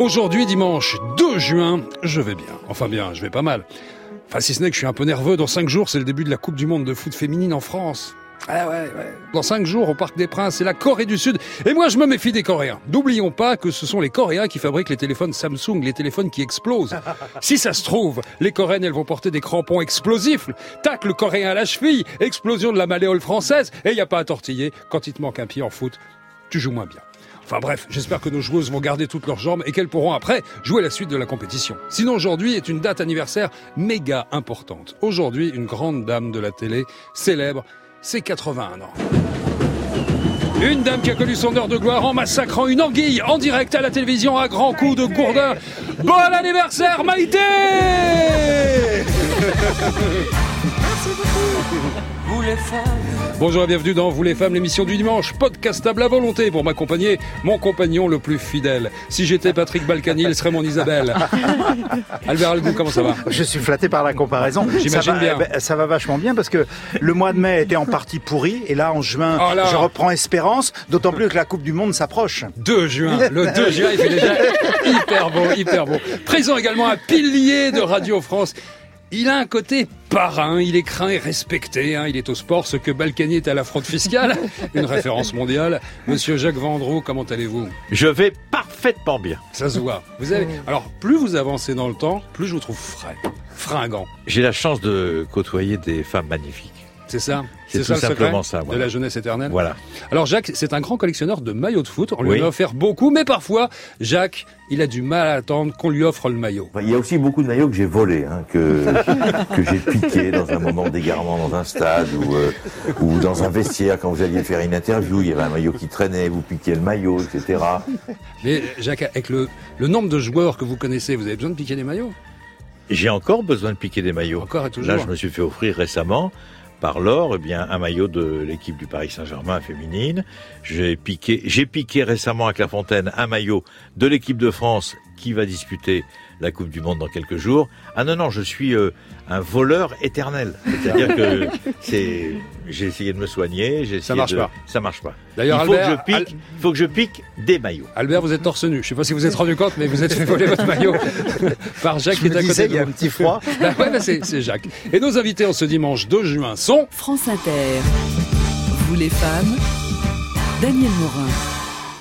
Aujourd'hui, dimanche 2 juin, je vais bien. Enfin bien, je vais pas mal. Enfin, si ce n'est que je suis un peu nerveux. Dans 5 jours, c'est le début de la Coupe du Monde de foot féminine en France. Ah ouais, ouais. Dans 5 jours, au Parc des Princes, c'est la Corée du Sud. Et moi, je me méfie des Coréens. N'oublions pas que ce sont les Coréens qui fabriquent les téléphones Samsung, les téléphones qui explosent. Si ça se trouve, les Coréennes, elles vont porter des crampons explosifs. Tac, le Coréen à la cheville. Explosion de la malléole française. Et il n'y a pas à tortiller. Quand il te manque un pied en foot, tu joues moins bien. Enfin bref, j'espère que nos joueuses vont garder toutes leurs jambes et qu'elles pourront après jouer la suite de la compétition. Sinon aujourd'hui est une date anniversaire méga importante. Aujourd'hui, une grande dame de la télé célèbre ses 81 ans. Une dame qui a connu son heure de gloire en massacrant une anguille en direct à la télévision à grands coups de gourdin. Bon anniversaire Maïté Vous les femmes. Bonjour et bienvenue dans Vous les femmes, l'émission du dimanche, podcastable à volonté pour m'accompagner, mon compagnon le plus fidèle. Si j'étais Patrick Balkany, il serait mon Isabelle. Albert Algou, comment ça va Je suis flatté par la comparaison. J'imagine bien. eh ben, ça va vachement bien parce que le mois de mai était en partie pourri et là en juin, Oh là. je reprends espérance, d'autant plus que la Coupe du Monde s'approche. 2 juin, le 2 juin, il fait déjà hyper beau, hyper beau. Présent également un pilier de Radio France. Il a un côté parrain, il est craint et respecté, hein. il est au sport ce que Balkany est à la fraude fiscale, une référence mondiale. Monsieur Jacques Vendroux, comment allez-vous? Je vais parfaitement bien. Ça se voit. Vous avez... Alors, plus vous avancez dans le temps, plus je vous trouve frais, fringant. J'ai la chance de côtoyer des femmes magnifiques. C'est ça C'est ça tout le simplement secret ça, voilà. De la jeunesse éternelle Voilà. Alors Jacques, c'est un grand collectionneur de maillots de foot. On lui Oui. en a offert beaucoup, mais parfois, Jacques, il a du mal à attendre qu'on lui offre le maillot. Il y a aussi beaucoup de maillots que j'ai volés, hein, que, que j'ai piqués dans un moment d'égarement dans un stade ou, euh, ou dans un vestiaire quand vous alliez faire une interview, il y avait un maillot qui traînait, vous piquiez le maillot, etc. Mais Jacques, avec le, le nombre de joueurs que vous connaissez, vous avez besoin de piquer des maillots? J'ai encore besoin de piquer des maillots. Encore et toujours. Là, je me suis fait offrir récemment par Laure, eh bien, un maillot de l'équipe du Paris Saint-Germain féminine. J'ai piqué, j'ai piqué récemment à Clairefontaine un maillot de l'équipe de France qui va disputer la Coupe du Monde dans quelques jours. Ah non, non, je suis euh, un voleur éternel. C'est-à-dire que c'est, j'ai essayé de me soigner, j'ai Ça marche de- pas. Ça marche pas. Il D'ailleurs, faut Albert, que je pique, il faut que je pique des maillots. Albert, vous êtes torse nu. Je sais pas si vous vous êtes rendu compte, mais vous êtes fait voler votre maillot par Jacques Je qui est à côté il y a un petit froid. Bah ouais, bah c'est c'est Jacques. Et nos invités en ce dimanche 2 juin sont France Inter. Vous les femmes, Daniel Morin.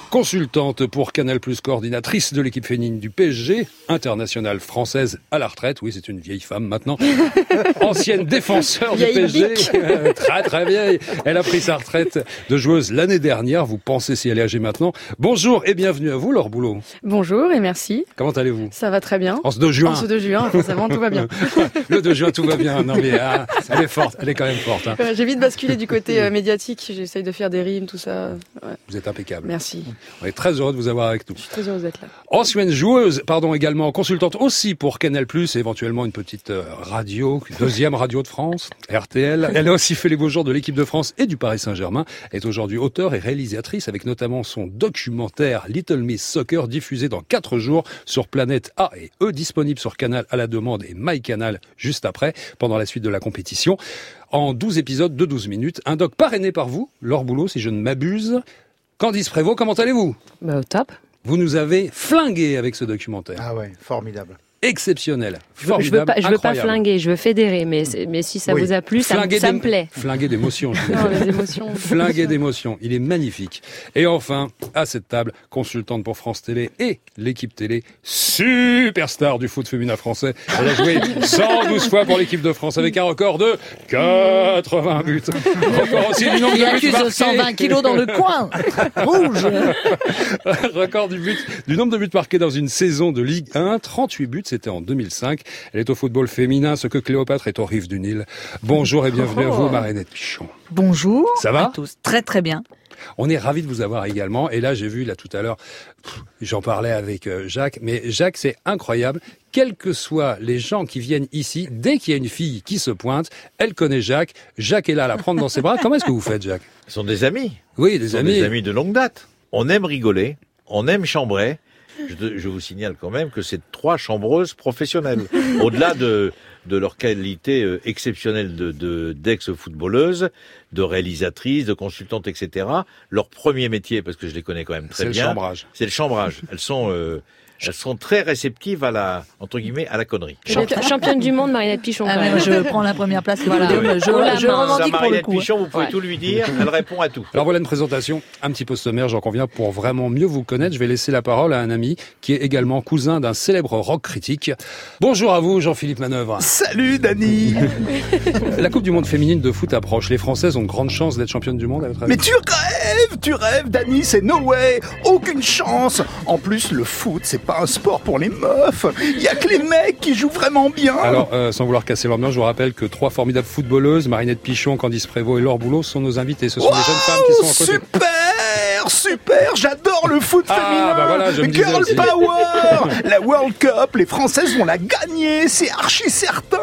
Consultante pour Canal+, coordinatrice de l'équipe féminine du PSG, internationale française à la retraite. Oui, c'est une vieille femme maintenant. Ancienne défenseur du PSG. Euh, très très vieille. Elle a pris sa retraite de joueuse l'année dernière. Vous pensez si elle est âgée maintenant. Bonjour et bienvenue à vous, Laure Boulot. Bonjour et merci. Comment allez-vous? Ça va très bien. En ce 2 juin. En ce 2 juin, forcément, tout va bien. Le 2 juin, tout va bien. Non mais ah, elle est forte. Elle est quand même forte. hein. J'ai vite basculé du côté euh, médiatique. J'essaye de faire des rimes, tout ça. Ouais, Vous êtes impeccable. merci. On est très heureux de vous avoir avec nous. Je suis très heureuse d'être là. Ancienne joueuse, pardon, également consultante aussi pour Canal+, et éventuellement une petite euh, radio, deuxième radio de France, RTL. Elle a aussi fait les beaux jours de l'équipe de France et du Paris Saint-Germain. Elle est aujourd'hui auteure et réalisatrice avec notamment son documentaire Little Miss Soccer diffusé dans quatre jours sur Planète A et E, disponible sur Canal à la demande et MyCanal juste après, pendant la suite de la compétition. En 12 épisodes de 12 minutes, un doc parrainé par vous, Laure Boulot, si je ne m'abuse. Candice Prévost, comment allez-vous? Bah, au top. vous nous avez flingué avec ce documentaire. Ah ouais, formidable. Exceptionnel. Je veux, je veux Formidable, pas, je veux pas flinguer, je veux fédérer, mais, si ça Oui. vous a plu, ça, me- Flinguer ça des- me plaît. Flinguer d'émotion. je veux Non, dire. les émotions. Flingué d'émotion. Il est magnifique. Et enfin, à cette table, consultante pour France Télé et l'équipe télé, superstar du foot féminin français. Elle a joué 112 fois pour l'équipe de France avec un record de 80 buts. Record aussi du nombre Il de buts accuse marqués. 120 kilos dans le coin. Rouge. Record du but, du nombre de buts marqués dans une saison de Ligue 1, 38 buts, c'était en 2005. Elle est au football féminin, ce que Cléopâtre est aux rives du Nil. Bonjour et bienvenue à vous, Marinette Pichon. Bonjour. Ça va à tous. Très très bien. On est ravis de vous avoir également. Et là, j'ai vu là tout à l'heure, j'en parlais avec euh, Jacques, mais Jacques, c'est incroyable. Quels que soient les gens qui viennent ici, dès qu'il y a une fille qui se pointe, elle connaît Jacques. Jacques est là à la prendre dans ses bras. Comment est-ce que vous faites, Jacques? Ce sont des amis. Oui, Ce des sont amis. des amis de longue date. On aime rigoler, on aime chambrer. Je, vous signale quand même que c'est trois chambreuses professionnelles. Au-delà de, de leur qualité euh, exceptionnelle de, de, d'ex-footballeuses, de réalisatrices, de consultantes, etc. Leur premier métier, parce que je les connais quand même très C'est le bien, chambrage. c'est le chambrage. Elles sont, euh, elles sont très réceptives à la, entre guillemets, à la connerie. Champi- Championne du monde, Marinette Pichon. Ah, quand même. je prends la première place. Voilà. Je, la je revendique pour le coup. hein. Pichon, vous pouvez Ouais. tout lui dire, elle répond à tout. Alors voilà une présentation un petit peu sommaire, j'en conviens, pour vraiment mieux vous connaître. Je vais laisser la parole à un ami qui est également cousin d'un célèbre rock critique. Bonjour à vous, Jean-Philippe Manœuvre. Salut Dani La Coupe du Monde féminine de foot approche. Les Françaises ont de grandes chances d'être championnes du monde à votre avis Mais tu rêves, tu rêves Dani, c'est no way, aucune chance En plus, le foot, c'est pas un sport pour les meufs, il y a que les mecs qui jouent vraiment bien Alors, euh, sans vouloir casser l'ambiance, je vous rappelle que trois formidables footballeuses, Marinette Pichon, Candice Prévost et Laure Boulot, sont nos invités. Ce sont les jeunes femmes qui sont à côté. Super, super, j'adore le foot Ah, féminin. bah voilà, je me disais Girl power, la World Cup, les Françaises vont la gagner, c'est archi certain.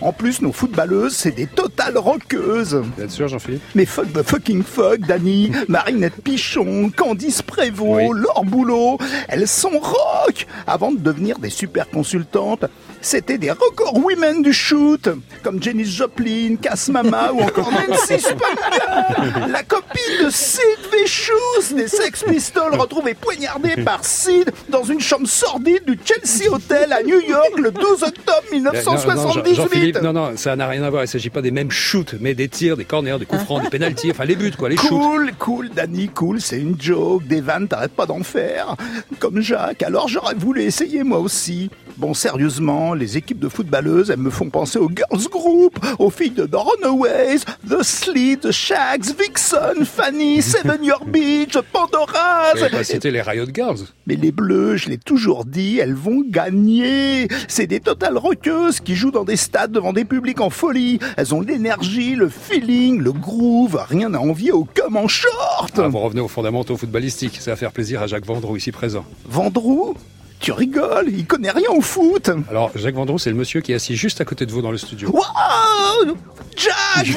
En plus, nos footballeuses, c'est des totales rockeuses. Vous êtes sûr, Jean-Philippe Mais fuck the fucking fuck, Dani, Marinette Pichon, Candice Prévost, Oui. Laure Boulot, elles sont rock Avant de devenir des super consultantes, c'était des records women du shoot, comme Jenny Joplin, Cass Mama ou encore Nancy Spungen, la copine de Sid Vicious, des Sex Pistols retrouvés poignardés par Sid dans une chambre sordide du Chelsea Hotel à New York le 12 octobre Eh, Non, non, Jean- 1978. Jean-Philippe, non, non, ça n'a rien à voir. Il s'agit pas des mêmes shoots, mais des tirs, des corners, des coups francs, des pénalties, enfin les buts, quoi, les shoots. Cool, cool, Danny, cool, c'est une joke, des vannes, t'arrêtes pas d'en faire. Comme Jacques, alors j'aurais voulu essayer moi aussi. Bon, sérieusement, les équipes de footballeuses, elles me font penser aux girls group, aux filles de The Runaways, The Sleet, The Shags, Vixen, Fanny, Seven Your Beach, pas cité les Riot Girls. Mais les Bleus, je l'ai toujours dit, elles vont gagner. C'est des totales rockeuses qui jouent dans des stades devant des publics en folie. Elles ont l'énergie, le feeling, le groove, rien à envier au cum en short. Ah, vous revenez aux fondamentaux footballistiques. Ça va faire plaisir à Jacques Vendroux, ici présent. Vendroux? Tu rigoles, il connaît rien au foot. Alors, Jacques Vendroux, c'est le monsieur qui est assis juste à côté de vous dans le studio. Waouh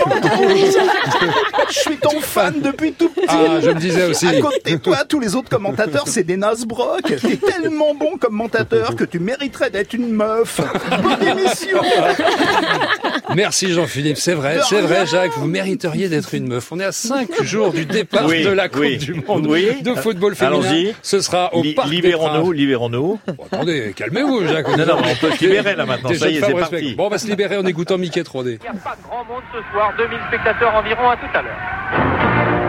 Vendroux Je suis ton fan depuis tout petit. Ah, je me disais aussi. À côté de toi, tous les autres commentateurs, c'est des Nasbrock. T'es tellement bon commentateur que tu mériterais d'être une meuf. Bonne émission Merci Jean-Philippe, c'est vrai, c'est vrai. Jacques, vous mériteriez d'être une meuf. On est à 5 jours du départ Oui, de la Coupe oui. du Monde Oui. de football féminin. Allons-y. Ce sera au Li- Parc des libérons-nous, libérons-nous. Bon, attendez, calmez-vous Jacques. Non, non, mais on peut se libérer, là, maintenant. Ça y est, c'est parti. Bon, on va se libérer en écoutant Mickey 3D. Il n'y a pas grand monde ce soir, 2000 spectateurs environ, à tout à l'heure.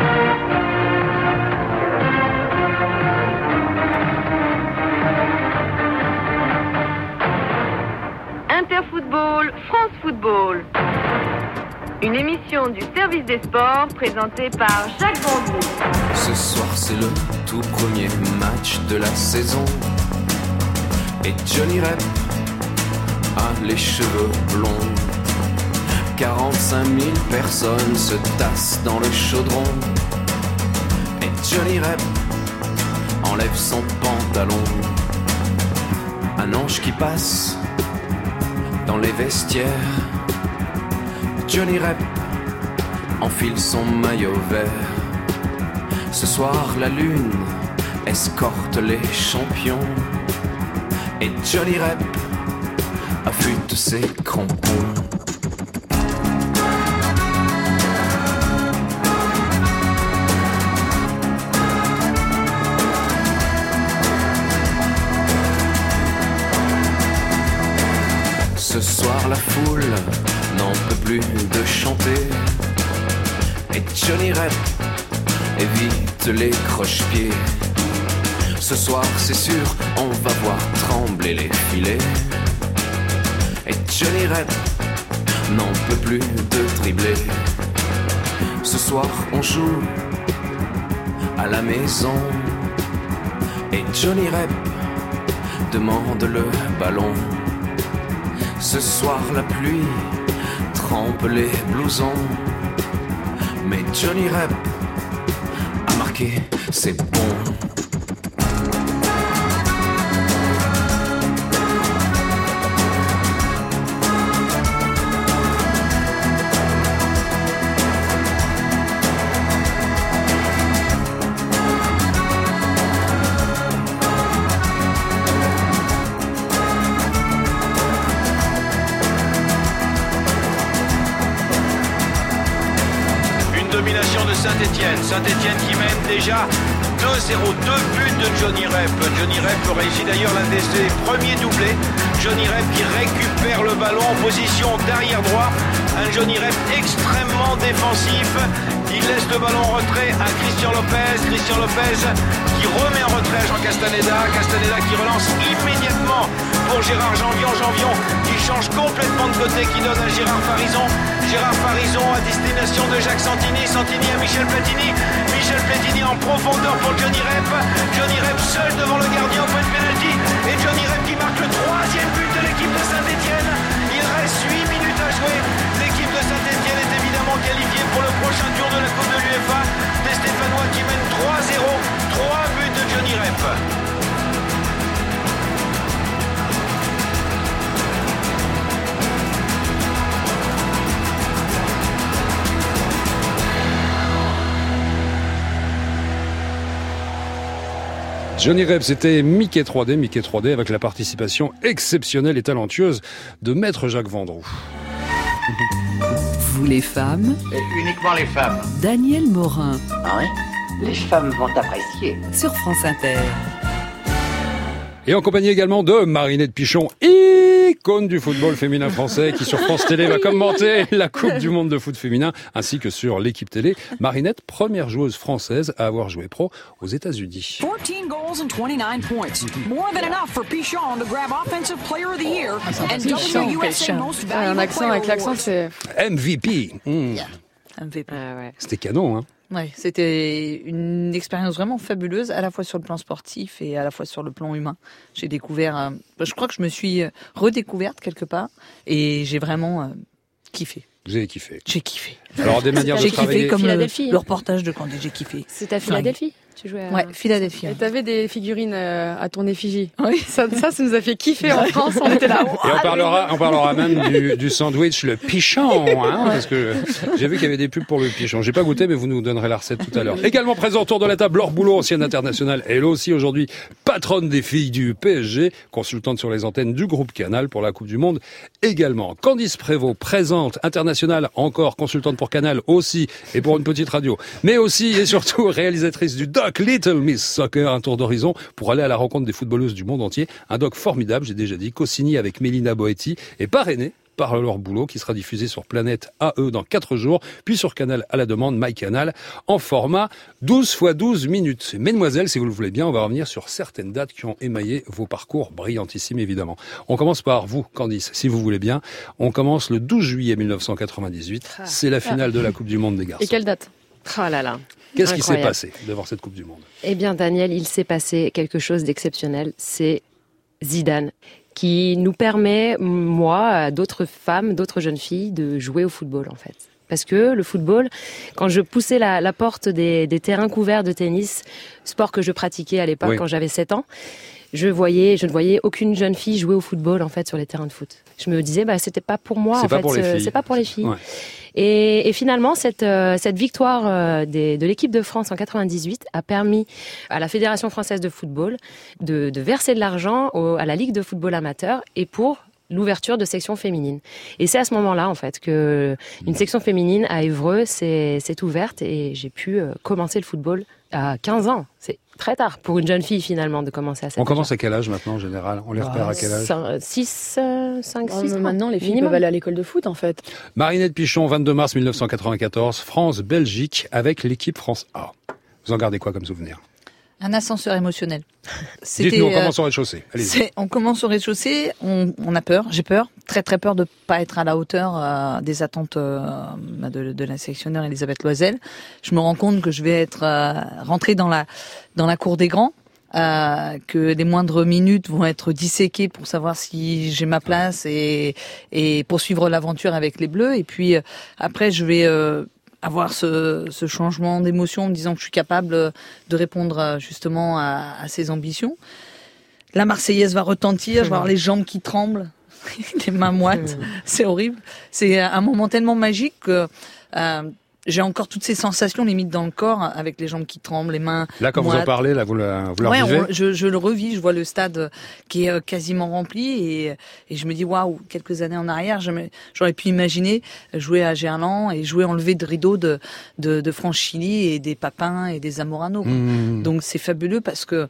Interfootball, France Football. Une émission du service des sports présentée par Jacques Vendroux. Ce soir c'est le tout premier match de la saison Et Johnny Rep a les cheveux blonds. 45 000 personnes se tassent dans le chaudron. Et Johnny Rep enlève son pantalon. Un ange qui passe dans les vestiaires. Johnny Rep enfile son maillot vert. Ce soir, la lune escorte les champions. Et Johnny Rep affûte ses crampons. Ce soir, la foule n'en peut plus de chanter. Et Johnny Rep évite les croche-pieds. Ce soir, c'est sûr, on va voir les filets. Et Johnny Rep n'en peut plus de dribbler. Ce soir, on joue à la maison. Et Johnny Rep demande le ballon. Ce soir, la pluie trempe les blousons. Mais Johnny Rep a marqué, c'est déjà 2-0, deux buts de Johnny Rep. Johnny Rep réussit d'ailleurs l'un de ses premiers doublés. Johnny Rep qui récupère le ballon en position d'arrière droit. Un Johnny Rep extrêmement défensif. Il laisse le ballon en retrait à Christian Lopez. Christian Lopez qui remet en retrait à Jean Castaneda. Castaneda qui relance immédiatement pour Gérard Janvion. Janvion qui change complètement de côté, qui donne à Gérard Farison. Gérard Farison à destination de Jacques Santini. Santini à Michel Platini. Michel Platini en profondeur pour Johnny Rep. Johnny Rep seul devant le gardien au point de pénalty. Et Johnny Rep qui marque le troisième but de l'équipe de Saint-Etienne. Il reste 8 minutes à jouer. L'équipe de Saint-Etienne est évidemment qualifiée pour le prochain tour de la Coupe de l'UEFA. Des Stéphanois qui mènent 3-0. 3 buts de Johnny Rep. Johnny Rep, c'était Mickey 3D, Mickey 3D avec la participation exceptionnelle et talentueuse de Maître Jacques Vendroux. Vous les femmes, Uniquement les femmes. Daniel Morin Ah oui? Les femmes vont apprécier. sur France Inter. Et en compagnie également de Marinette Pichon, icône du football féminin français, qui sur France Télé va commenter la Coupe du Monde de foot féminin, ainsi que sur l'équipe télé. Marinette, première joueuse française à avoir joué pro aux États-Unis. 14 goals and 29 points. More than enough for Pichon to grab Offensive Player of the Year and Pichon, WUSA Pichon. Most Ah, un Valuable accent avec l'accent, c'est. MVP. Hmm. MVP. C'était canon, hein. Ouais, c'était une expérience vraiment fabuleuse, à la fois sur le plan sportif et à la fois sur le plan humain. J'ai découvert, euh, je crois que je me suis euh, redécouverte quelque part et j'ai vraiment euh, kiffé. Vous avez kiffé. J'ai kiffé. Alors, des manières de J'ai kiffé travailler. comme le, Philadelphie, le hein. reportage de Candy, j'ai kiffé. C'est à Philadelphie? Tu jouais à... Ouais, Philadelphie. Et t'avais des figurines euh, à ton effigie. Oui. Ça, ça, ça nous a fait kiffer en France. On était là. Et on parlera, on parlera même du, du sandwich, le pichon, hein, parce que j'ai vu qu'il y avait des pubs pour le pichon. J'ai pas goûté, mais vous nous donnerez la recette tout à l'heure. Également présent autour de la table, Laure Boulot, ancienne internationale, elle aussi aujourd'hui patronne des filles du PSG, consultante sur les antennes du groupe Canal pour la Coupe du Monde. Également, Candice Prévost, présente, internationale, encore consultante pour Canal aussi, et pour une petite radio. Mais aussi et surtout réalisatrice du doc Little Miss Soccer, un tour d'horizon pour aller à la rencontre des footballeuses du monde entier. Un doc formidable, j'ai déjà dit, co-signé avec Mélina Boetti et parrainé par leur boulot qui sera diffusé sur Planète AE dans 4 jours, puis sur Canal à la demande, MyCanal, en format 12 x 12 minutes. Mesdemoiselles, si vous le voulez bien, on va revenir sur certaines dates qui ont émaillé vos parcours brillantissimes, évidemment. On commence par vous, Candice, si vous voulez bien. On commence le 12 juillet 1998. C'est la finale de la Coupe du Monde des garçons. Et quelle date? Oh là là. Qu'est-ce qui s'est passé devant cette Coupe du Monde? Eh bien, Daniel, il s'est passé quelque chose d'exceptionnel. C'est Zidane qui nous permet, moi, d'autres femmes, d'autres jeunes filles, de jouer au football, en fait. Parce que le football, quand je poussais la, la porte des, des terrains couverts de tennis, sport que je pratiquais à l'époque Oui. quand j'avais 7 ans, je voyais, je ne voyais aucune jeune fille jouer au football en fait sur les terrains de foot. Je me disais, bah c'était pas pour moi C'est pas fait, pour les euh, pas pour les filles. Ouais. Et, et finalement, cette, euh, cette victoire euh, des- de l'équipe de France en 98 a permis à la Fédération française de football de, de verser de l'argent à la Ligue de football amateur et pour l'ouverture de sections féminines. Et c'est à ce moment-là, en fait, que une section féminine à Évreux s'est ouverte et j'ai pu commencer le football à 15 ans. C'est très tard pour une jeune fille, finalement, de commencer à cet On commence à quel âge maintenant en général? On les repère à quel âge? 6, 5, Oh, 6 mais Maintenant, les filles minimum. peuvent aller à l'école de foot, en fait. Marinette Pichon, 22 mars 1994, France-Belgique avec l'équipe France A. Vous en gardez quoi comme souvenir? Un ascenseur émotionnel. Dites-nous, on euh, commence au rez-de-chaussée. On commence au rez-de-chaussée, on, on a peur, j'ai peur, très très peur de pas être à la hauteur euh, des attentes euh, de, de la sélectionneur Elisabeth Loisel. Je me rends compte que je vais être euh, rentrée dans la dans la cour des grands. euh, que les moindres minutes vont être disséquées pour savoir si j'ai ma place et, et poursuivre l'aventure avec les Bleus. Et puis euh, après, je vais euh, avoir ce, ce changement d'émotion en me disant que je suis capable euh, de répondre euh, justement à, à ces ambitions. La Marseillaise va retentir, je vais avoir les jambes qui tremblent, les mains moites, c'est horrible. C'est un moment tellement magique que euh, j'ai encore toutes ces sensations limite dans le corps, avec les jambes qui tremblent, les mains. Là, quand vous en parlez, là, vous le, vous le Ouais, revivez on- je, je le revis, je vois le stade euh, qui est euh, quasiment rempli et, et je me dis waouh, quelques années en arrière, j'aurais pu imaginer jouer à Gerland et jouer enlevé de rideau de de, de Franchini et des Papins et des Zamorano. quoi. Mmh. Donc c'est fabuleux parce que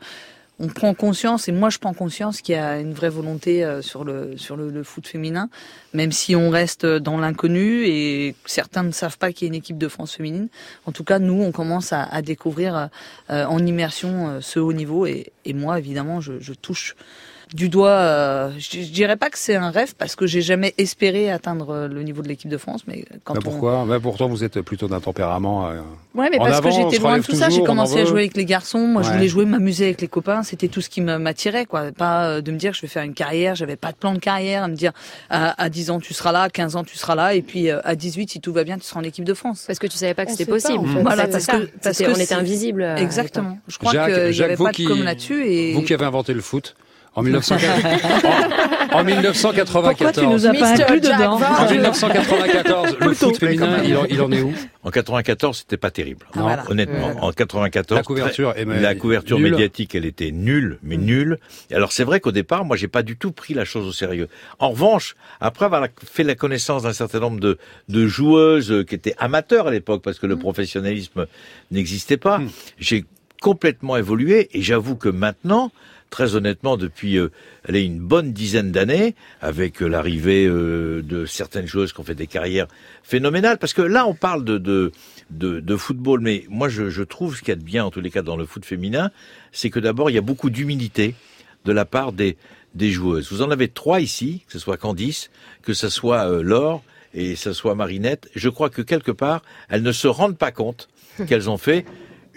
on prend conscience et moi je prends conscience qu'il y a une vraie volonté euh, sur le sur le, le foot féminin, même si on reste dans l'inconnu et certains ne savent pas qu'il y a une équipe de France féminine. En tout cas, nous on commence à, à découvrir euh, en immersion euh, ce haut niveau et, et moi évidemment je, je touche du doigt. euh, je, je dirais pas que c'est un rêve parce que j'ai jamais espéré atteindre euh, le niveau de l'équipe de France, mais quand Bah, on pourquoi? Bah, Pourtant, vous êtes plutôt d'un tempérament. euh, Ouais, mais en parce avant, que j'étais loin de tout ça. J'ai commencé à jouer avec les garçons. Moi, je voulais jouer, m'amuser avec les copains. C'était tout ce qui me- m'attirait, quoi. Pas euh, de me dire que je vais faire une carrière. J'avais pas de plan de carrière. À me dire, à, à 10 ans, tu seras là, à 15 ans, tu seras là, et puis euh, à 18, si tout va bien, tu seras en équipe de France. Parce que tu savais pas que c'était pas, possible. en fait. Voilà, C'est parce ça. que, parce que on était invisible. Exactement. Je crois qu'il y avait pas de com là-dessus et. Vous qui avez inventé le foot en, 1900 en, en 1994. Pourquoi tu nous as pas inclus dedans En 1994, le foot féminin, il en, il en est où? En 94, c'était pas terrible. Ah, voilà. Honnêtement, Ouais. en 94, La couverture très- est ma- la couverture nulle. médiatique, elle était nulle, mais nulle. Et alors c'est vrai qu'au départ, moi, j'ai pas du tout pris la chose au sérieux. En revanche, après avoir fait la connaissance d'un certain nombre de, de joueuses euh, qui étaient amateurs à l'époque, parce que le professionnalisme n'existait pas, j'ai complètement évolué. Et j'avoue que maintenant, très honnêtement, depuis euh, allez, une bonne dizaine d'années, avec euh, l'arrivée euh, de certaines joueuses qui ont fait des carrières phénoménales, parce que là, on parle de, de, de, de football, mais moi, je, je trouve ce qu'il y a de bien, en tous les cas, dans le foot féminin, c'est que d'abord, il y a beaucoup d'humilité de la part des, des joueuses. Vous en avez trois ici, que ce soit Candice, que ce soit euh, Laure et que ce soit Marinette. Je crois que quelque part, elles ne se rendent pas compte qu'elles ont fait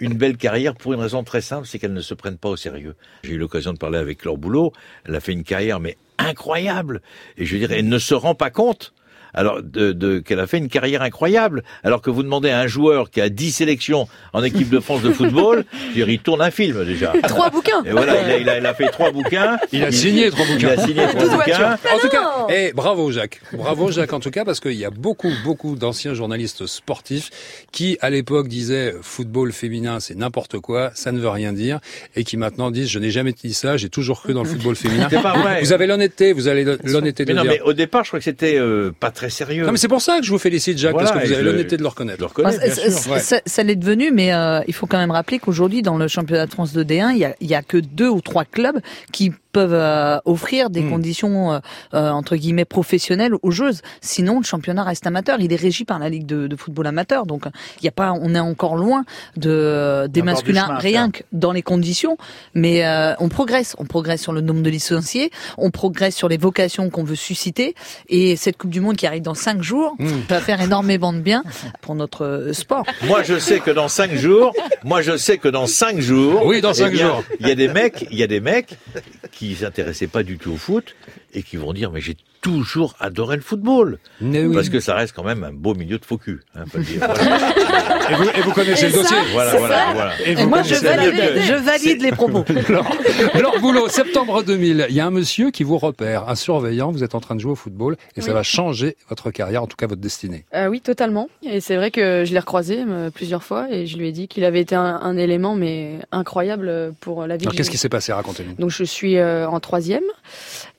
une belle carrière pour une raison très simple, c'est qu'elles ne se prennent pas au sérieux. J'ai eu l'occasion de parler avec Laure Boulot. Elle a fait une carrière, mais incroyable. Et je veux dire, elle ne se rend pas compte. Alors, de, de- qu'elle a fait une carrière incroyable. Alors que vous demandez à un joueur qui a 10 sélections en équipe de France de football, je veux dire, il tourne un film déjà. Trois bouquins. Et voilà, il a, il a- il a fait trois bouquins. Il a signé trois bouquins. Il a signé trois bouquins. En tout cas, eh, bravo Jacques. Bravo Jacques en tout cas parce qu'il y a beaucoup, beaucoup d'anciens journalistes sportifs qui à l'époque disaient football féminin c'est n'importe quoi, ça ne veut rien dire et qui maintenant disent je n'ai jamais dit ça, j'ai toujours cru dans le football féminin. C'est pas vrai. Vous avez l'honnêteté, vous avez l'honnêteté de Mais non, dire. mais au départ, je crois que c'était euh, pas très sérieux. Non mais c'est pour ça que je vous félicite Jacques Voilà, parce que vous avez l'honnêteté de le reconnaître. Je le reconnais, bien ça- sûr. ça- Ouais. ça- ça l'est devenu, mais euh, il faut quand même rappeler qu'aujourd'hui, dans le championnat de France de D1, il y a, il y a que deux ou trois clubs qui peuvent euh, offrir des conditions euh, euh, entre guillemets professionnelles aux joueuses. Sinon, le championnat reste amateur. Il est régi par la Ligue de, de football amateur, donc il y a pas, on est encore loin de des masculins, chemin rien que dans les conditions. Mais euh, on progresse, on progresse sur le nombre de licenciés, on progresse sur les vocations qu'on veut susciter. Et cette Coupe du Monde qui arrive dans cinq jours va faire énormément de bien pour notre euh, sport. Moi, je sais que dans cinq jours, moi, je sais que dans cinq jours. Oui, dans eh cinq bien, jours. Il y a des mecs, il y a des mecs qui s'intéressaient pas du tout au foot et qui vont dire, mais j'ai toujours adoré le football. Mais oui. Parce que ça reste quand même un beau milieu de faux cul. Hein. Voilà. Et vous, et vous connaissez le ça, dossier. Voilà, voilà, ça. voilà. Et moi, je valide, je valide les propos. Laure Boulot, septembre 2000, il y a un monsieur qui vous repère, un surveillant, vous êtes en train de jouer au football et ça va changer votre carrière, en tout cas votre destinée. Euh, oui, totalement. Et c'est vrai que je l'ai recroisé euh, plusieurs fois et je lui ai dit qu'il avait été un, un élément mais incroyable pour la vie. Alors que qu'est-ce qui s'est passé? Racontez-nous. Donc je suis euh, en troisième.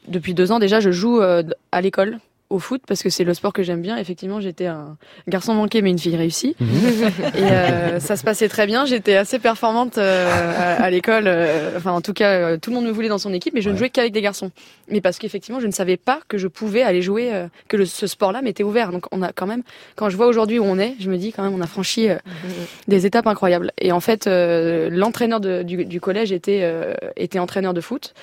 Depuis deux ans déjà, je joue euh, à l'école au foot parce que c'est le sport que j'aime bien. Effectivement, j'étais un garçon manqué mais une fille réussie. Et euh, ça se passait très bien. J'étais assez performante euh, à, à l'école. euh, enfin, en tout cas, euh, tout le monde me voulait dans son équipe, mais je ne jouais qu'avec des garçons. Mais parce qu'effectivement, je ne savais pas que je pouvais aller jouer, euh, que le- ce sport-là m'était ouvert. Donc, on a quand même, quand je vois aujourd'hui où on est, je me dis quand même, on a franchi des étapes incroyables. Et en fait, euh, l'entraîneur du, du collège était euh, était entraîneur de foot.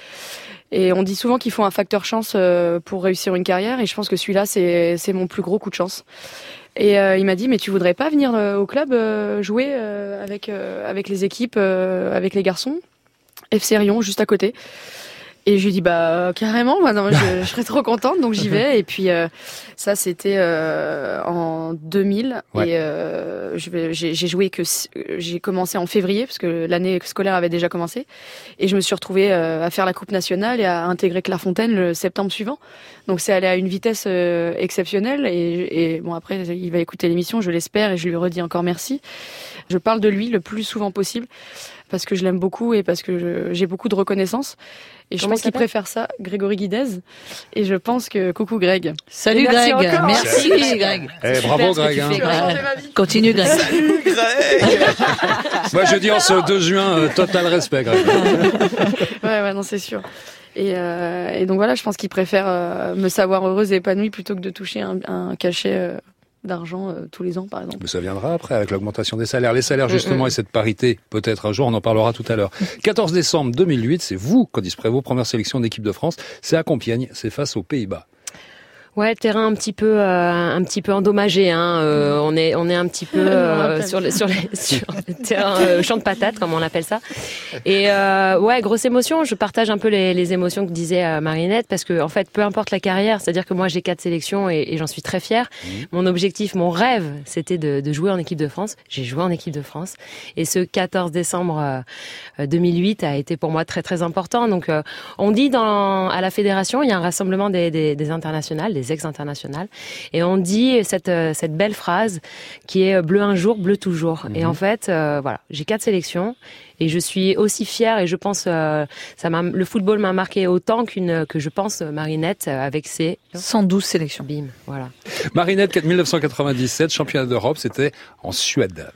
Et on dit souvent qu'il faut un facteur chance euh, pour réussir une carrière, et je pense que celui-là, c'est mon plus gros coup de chance. Et euh, il m'a dit, mais tu voudrais pas venir euh, au club euh, jouer avec avec les équipes, avec les garçons? FC Rion, juste à côté. Et je lui dis bah carrément, bah, non, je, je serais trop contente, donc j'y vais. Et puis euh, ça c'était euh, en 2000 Ouais. et euh, j'ai joué que j'ai commencé en février parce que l'année scolaire avait déjà commencé et je me suis retrouvée euh, à faire la coupe nationale et à intégrer Clairefontaine le septembre suivant. Donc c'est allé à une vitesse euh, exceptionnelle et, et bon après il va écouter l'émission, je l'espère et je lui redis encore merci. Je parle de lui le plus souvent possible parce que je l'aime beaucoup et parce que je- j'ai beaucoup de reconnaissance. Et je pense il qu'il préfère ça, Grégory Guidez. Et je pense que coucou Greg. Salut merci Greg, encore. merci Salut. Greg. Eh, bravo Greg. hein. Tu as changé ma vie. Continue Greg. Moi je dis en ce 2 juin, euh, total respect Greg. Ouais, ouais, non, c'est sûr. Et, euh, et donc voilà, je pense qu'il préfère euh, me savoir heureuse et épanouie plutôt que de toucher un, un cachet euh, d'argent euh, tous les ans, par exemple. Mais ça viendra après avec l'augmentation des salaires. Les salaires justement Mm, mm. et cette parité, peut-être un jour, on en parlera tout à l'heure. 14 décembre 2008, c'est vous, Codis Prévost, première sélection d'équipe de France. C'est à Compiègne, c'est face aux Pays-Bas. Ouais, terrain un petit peu, euh, un petit peu endommagé. Hein. euh, on est, on est un petit peu euh, sur les, sur les, sur le terrain euh, champ de patates, comme on appelle ça. Et euh, ouais, grosse émotion. Je partage un peu les, les émotions que disait euh, Marinette, parce que en fait, peu importe la carrière, c'est-à-dire que moi j'ai quatre sélections et, et j'en suis très fière. Mon objectif, mon rêve, c'était de, de jouer en équipe de France. J'ai joué en équipe de France, et ce 14 décembre euh, 2008 a été pour moi très très important. Donc, euh, on dit dans à la fédération, il y a un rassemblement des, des, des internationales, des ex-internationales, et on dit cette euh, cette belle phrase qui est euh, bleu un jour, bleu toujours. Et en fait, euh, voilà, j'ai quatre sélections. Et je suis aussi fière et je pense euh, ça m'a le football m'a marqué autant qu'une que je pense Marinette avec ses 112 sélections. Bim, voilà. Marinette 1997, championnat d'Europe, c'était en Suède.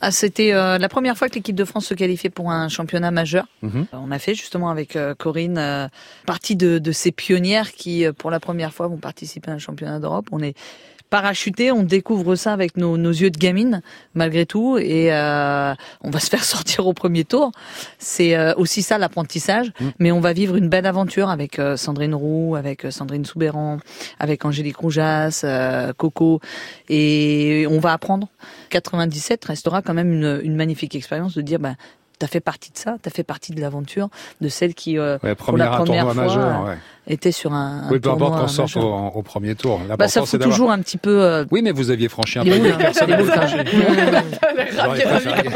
Ah, c'était euh, la première fois que l'équipe de France se qualifiait pour un championnat majeur. Mhm. On a fait justement avec euh, Corinne euh, partie de, de ces pionnières qui, euh, pour la première fois, vont participer à un championnat d'Europe. On est parachuté, on découvre ça avec nos, nos yeux de gamine, malgré tout, et euh, on va se faire sortir au premier tour. C'est euh, aussi ça l'apprentissage, mais on va vivre une belle aventure avec euh, Sandrine Roux, avec Sandrine Soubéran, avec Angélique Roujas, Coco, et on va apprendre. 97 restera quand même une, une magnifique expérience de dire, ben, T'as fait partie de ça, t'as fait partie de l'aventure, de celle qui, euh, Ouais, pour la première, fois, majeur. ouais. était sur un, un Oui, peu importe qu'on sorte au, au premier tour. Bah, ça c'est fout toujours un petit peu. euh, Oui, mais vous aviez franchi un peu. boules, hein. Personne. J'aurais préféré.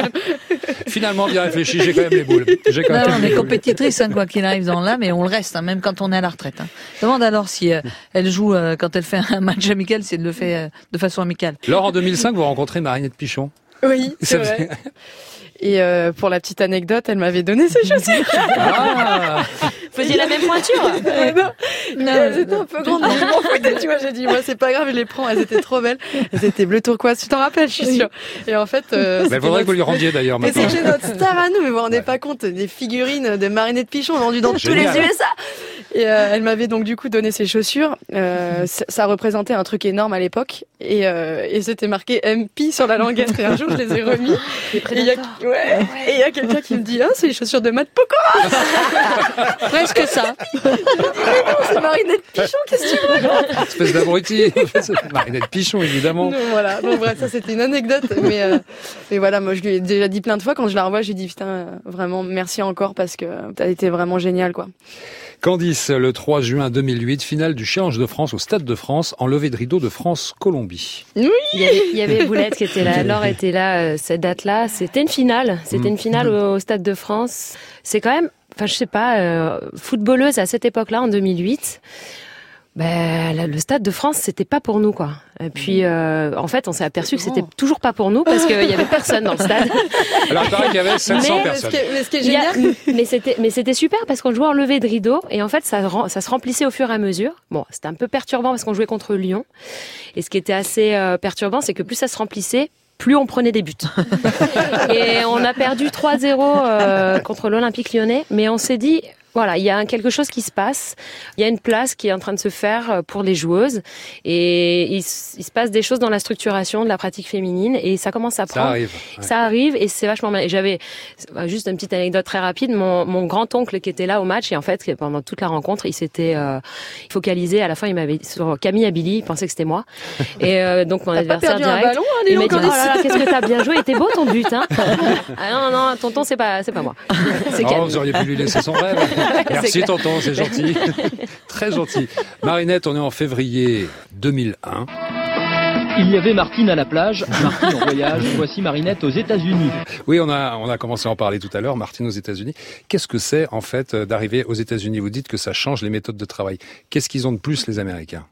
Finalement, bien réfléchi, j'ai quand même les boules. J'ai quand Non, même on est compétitrice, hein, quoi qu'il arrive dans l'âme, et on le reste, hein, même quand on est à la retraite. Hein. Demande alors si euh, elle joue euh, quand elle fait un match amical, si elle le fait euh, de façon amicale. Lors en 2005, vous rencontrez Marinette Pichon. Oui, c'est Ça vrai. Et euh, pour la petite anecdote, elle m'avait donné ses chaussures. Ah Faisiez la même pointure Ouais, non, non, elles étaient un peu grandes, mais je m'en foutais, tu vois. J'ai dit, moi, c'est pas grave, je les prends. Elles étaient trop belles. Elles étaient bleu turquoise, tu t'en rappelles, je suis sûre. Et en fait, euh, Mais faudrait que vous lui rendiez d'ailleurs Mais c'était notre star à nous, mais vous vous rendez pas compte, des figurines de Marinette Pichon vendues dans tous les. USA. Et euh, elle m'avait donc du coup donné ses chaussures. Euh, ça, ça représentait un truc énorme à l'époque, et, euh, et c'était marqué MP sur la languette. Et un jour, je les ai remis. Et il y a, ouais, et il y a quelqu'un qui me dit, ah, c'est les chaussures de Matt Pokora. Presque ça. c'est Marinette Pichon, qu'est-ce que tu veux? Espèce d'abruti. Marinette Pichon, évidemment. Donc, voilà. Donc bref, ça c'était une anecdote, mais euh, mais voilà, moi je lui ai déjà dit plein de fois quand je la revois, j'ai dit putain, euh, vraiment merci encore parce que t'as été vraiment génial quoi. Candice, le 3 juin 2008, finale du Challenge de France au Stade de France, en levée de rideau de France-Colombie. Oui. Il y avait, il y avait Boulette qui était là, Laure était là, euh, cette date-là. C'était une finale. C'était une finale au, au Stade de France. C'est quand même, enfin, je sais pas, euh, footballeuse à cette époque-là, en 2008. Ben, le Stade de France, c'était pas pour nous, quoi. Et puis, euh, en fait, on s'est aperçu que c'était toujours pas pour nous parce qu'il y avait personne dans le stade. Alors, il paraît qu'il y avait 700 Mais- personnes. Mais ce qui est génial, mais c'était mais c'était super parce qu'on jouait en levée de rideau et en fait ça se remplissait au fur et à mesure. Bon, c'était un peu perturbant parce qu'on jouait contre Lyon et ce qui était assez euh, perturbant c'est que plus ça se remplissait plus on prenait des buts. et on a perdu 3-0 euh, contre l'Olympique lyonnais, mais on s'est dit, voilà, il y a quelque chose qui se passe, il y a une place qui est en train de se faire euh, pour les joueuses, et il, il se passe des choses dans la structuration de la pratique féminine, et ça commence à Ça prendre. arrive. ouais. Ça arrive et c'est vachement bien. Et J'avais euh, juste une petite anecdote très rapide. Mon, mon grand-oncle qui était là au match et en fait pendant toute la rencontre, il s'était euh, focalisé. À la fin, il m'avait sur Camille Abili. Il pensait que c'était moi. Et euh, donc mon adversaire un direct. ballon, hein, il m'a dit oh là là, qu'est-ce que t'as bien joué. Il était beau ton but. Hein ah non non, tonton c'est pas c'est pas moi. C'est Oh, Camille. vous auriez pu lui laisser son rêve. Merci tonton, c'est gentil. Très gentil. Marinette, on est en février 2001. Il y avait Martine à la plage, Martine en voyage, voici Marinette aux États-Unis. Oui, on a, on a commencé à en parler tout à l'heure, Martine aux États-Unis. Qu'est-ce que c'est en fait euh, d'arriver aux États-Unis? Vous dites que ça change les méthodes de travail. Qu'est-ce qu'ils ont de plus les Américains?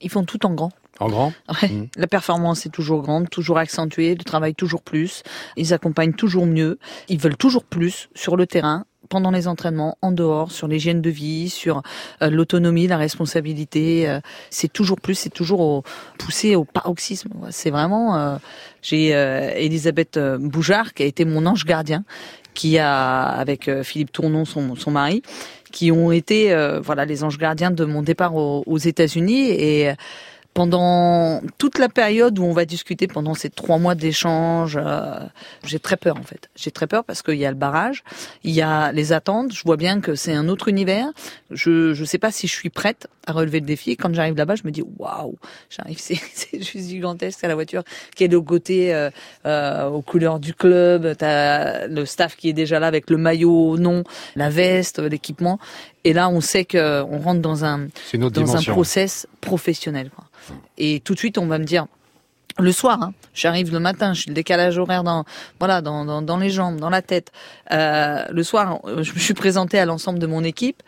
Ils font tout en grand. En grand? Ouais. La performance est toujours grande, toujours accentuée, le travail toujours plus. Ils accompagnent toujours mieux. Ils veulent toujours plus sur le terrain, pendant les entraînements, en dehors, sur l'hygiène de vie, sur euh, l'autonomie, la responsabilité. euh, c'est toujours plus, c'est toujours au, poussé au paroxysme. C'est vraiment. euh, J'ai Elisabeth Boujard qui a été mon ange gardien, qui a avec Philippe Tournon, son, son mari, qui ont été voilà les anges gardiens de mon départ aux, aux États-Unis et pendant toute la période où on va discuter pendant ces trois mois d'échange, euh, j'ai très peur en fait. J'ai très peur parce qu'il y a le barrage, il y a les attentes. Je vois bien que c'est un autre univers. Je je sais pas si je suis prête à relever le défi. Quand j'arrive là-bas, je me dis waouh, j'arrive, c'est c'est juste gigantesque. à la voiture qui est de côté euh, euh, aux couleurs du club. T'as le staff qui est déjà là avec le maillot, non, la veste, l'équipement. Et là, on sait que on rentre dans un dans dimension. un process professionnel. Quoi. Et tout de suite, on va me dire, le soir, hein, j'arrive le matin, je suis le décalage horaire dans, voilà, dans, les jambes, dans la tête. Euh, le soir, euh, je me suis présentée à l'ensemble de mon équipe.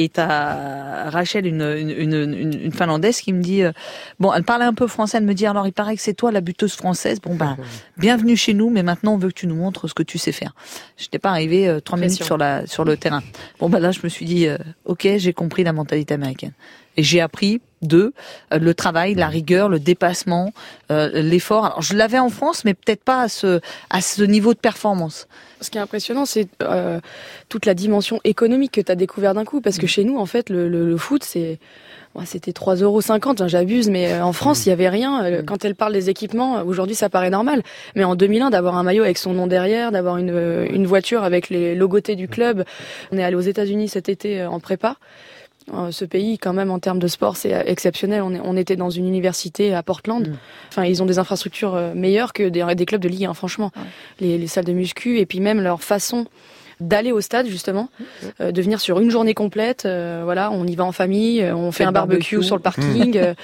Et t'as Rachel, une, une, une, finlandaise, qui me dit, euh, bon, elle parlait un peu français, elle me dit, alors il paraît que c'est toi la buteuse française. Bon ben, bienvenue chez nous, mais maintenant on veut que tu nous montres ce que tu sais faire. J'étais pas arrivée euh, trois minutes sur la sur le terrain. Bon ben là, je me suis dit, euh, ok, j'ai compris la mentalité américaine. Et j'ai appris de euh, le travail, la rigueur, le dépassement, euh, l'effort. Alors je l'avais en France, mais peut-être pas à ce à ce niveau de performance. Ce qui est impressionnant, c'est euh, toute la dimension économique que tu as découvert d'un coup. Parce que chez nous, en fait, le, le, le foot, c'est. C'était 3,50 euros, Enfin, j'abuse, mais euh, en France, il y avait rien. Euh, Quand elle parle des équipements, euh, aujourd'hui, ça paraît normal. Mais en 2001, d'avoir un maillot avec son nom derrière, d'avoir une, une voiture avec les logotés du club. On est allé aux États-Unis cet été en prépa. Euh, Ce pays, quand même, en termes de sport, c'est exceptionnel. On, est- on était dans une université à Portland. Enfin, ils ont des infrastructures euh, meilleures que des, des clubs de Ligue 1, franchement. Les, les salles de muscu et puis même leur façon d'aller au stade justement, euh, de venir sur une journée complète. euh, voilà, on y va en famille, euh, on fait un barbecue, barbecue. sur le parking. euh,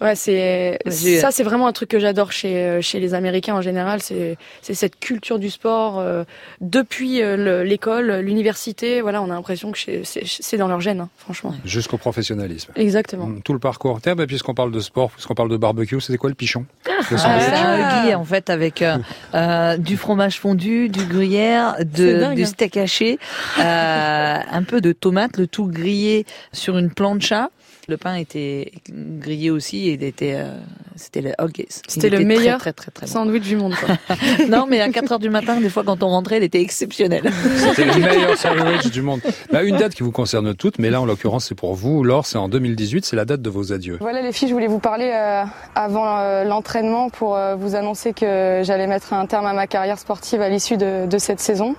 ouais, c'est ça, c'est vraiment un truc que j'adore chez chez les Américains en général. C'est c'est cette culture du sport euh, depuis euh, le- l'école, l'université. Voilà, on a l'impression que c'est- dans leur gène, hein, franchement. Jusqu'au professionnalisme. Exactement. Mm, Tout le parcours. Tiens, bah, puisqu'on parle de sport, puisqu'on parle de barbecue, c'était quoi le pichon Le Ah, huggy, en fait avec euh, euh, du fromage fondu, du gruyère, de, du hein. steak haché, euh, un peu de tomate, le tout grillé sur une plancha. Le pain était grillé aussi et il était, euh, c'était le. Il C'était le très, meilleur très, très, très, bon. sandwich du monde. Quoi. non, mais à 4 heures du matin, des fois, quand on rentrait, il était exceptionnel. C'était le meilleur sandwich du monde. Bah, une date qui vous concerne toutes, mais là, en l'occurrence, c'est pour vous. Laure, c'est en 2018, c'est la date de vos adieux. Voilà les filles, je voulais vous parler euh, avant euh, l'entraînement pour euh, vous annoncer que j'allais mettre un terme à ma carrière sportive à l'issue de, de cette saison.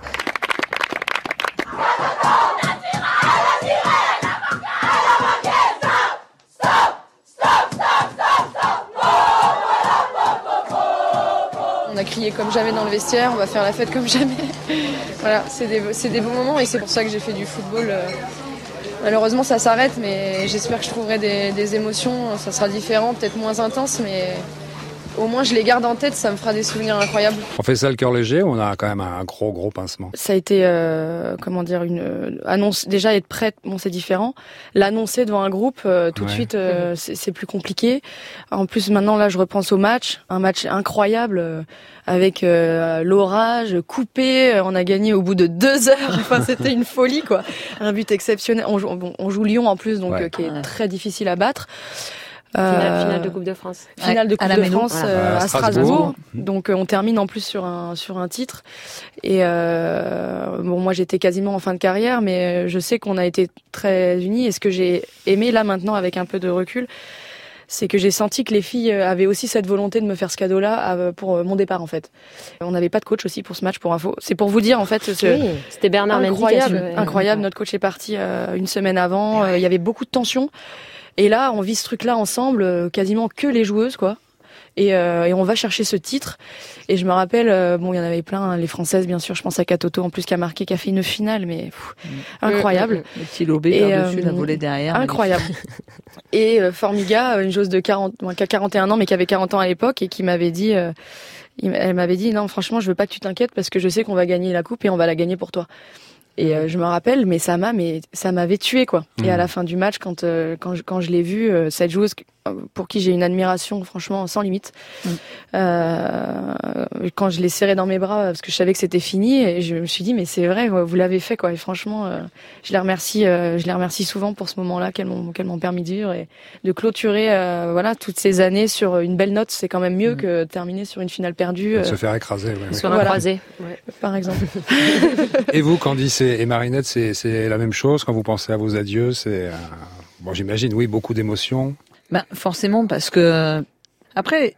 On a crié comme jamais dans le vestiaire, on va faire la fête comme jamais. voilà, c'est des, des bons moments et c'est pour ça que j'ai fait du football. Malheureusement, ça s'arrête, mais j'espère que je trouverai des émotions. Ça sera différent, peut-être moins intense, mais au moins je les garde en tête, ça me fera des souvenirs incroyables. On fait ça le cœur léger ou on a quand même un gros, gros pincement Ça a été, euh, comment dire, une euh, annonce. Déjà être prête, bon c'est différent. L'annoncer devant un groupe, euh, tout de suite, euh, c'est plus compliqué. En plus, maintenant là, je repense au match, un match incroyable euh, avec euh, l'orage, coupé. On a gagné au bout de deux heures. Enfin, c'était une folie quoi. Un but exceptionnel. On joue, bon, on joue Lyon en plus, donc Ouais. euh, qui est très difficile à battre. Finale, Euh, finale de Coupe de France. finale de Coupe de Méno. France Voilà. euh, À Strasbourg. Strasbourg. Donc euh, on termine en plus sur un sur un titre. Et euh, bon, moi j'étais quasiment en fin de carrière, mais je sais qu'on a été très unis. Et ce que j'ai aimé là maintenant avec un peu de recul, c'est que j'ai senti que les filles avaient aussi cette volonté de me faire ce cadeau-là pour mon départ en fait. On n'avait pas de coach aussi pour ce match, pour info. C'est pour vous dire en fait. ce- Oui, c'était Bernard incroyable, incroyable. Notre coach est parti une semaine avant. Il y avait beaucoup de tension. Et là, on vit ce truc-là ensemble, euh, quasiment que les joueuses, quoi. Et, euh, et on va chercher ce titre. Et je me rappelle, euh, bon, il y en avait plein, hein, les Françaises, bien sûr. Je pense à Katoto, en plus, qui a marqué, qui a fait une finale, mais pff, incroyable. Le petit lobé par-dessus, la euh, volée derrière. Incroyable. Et euh, Formiga, une chose de 40, bon, qui a 41 ans, mais qui avait 40 ans à l'époque, et qui m'avait dit, euh, elle m'avait dit, non, franchement, je veux pas que tu t'inquiètes, parce que je sais qu'on va gagner la coupe et on va la gagner pour toi. Et euh, je me rappelle, mais ça m'a, mais ça m'avait tué quoi. Et à la fin du match, quand euh, quand je, quand je l'ai vue, euh, cette joueuse pour qui j'ai une admiration franchement sans limite, euh, quand je l'ai serrée dans mes bras parce que je savais que c'était fini, et je me suis dit mais c'est vrai, vous l'avez fait quoi. Et franchement, euh, je les remercie, euh, je les remercie souvent pour ce moment-là qu'elles m'ont qu'elles m'ont permis de vivre et de clôturer euh, voilà toutes ces années sur une belle note. C'est quand même mieux que de terminer sur une finale perdue. Se faire écraser. ouais, ouais. Sur un Voilà. croisé. par exemple. Et vous, Candice et et Marinette, c'est c'est la même chose quand vous pensez à vos adieux C'est euh, bon, j'imagine, oui, beaucoup d'émotions. Ben, forcément, parce que après,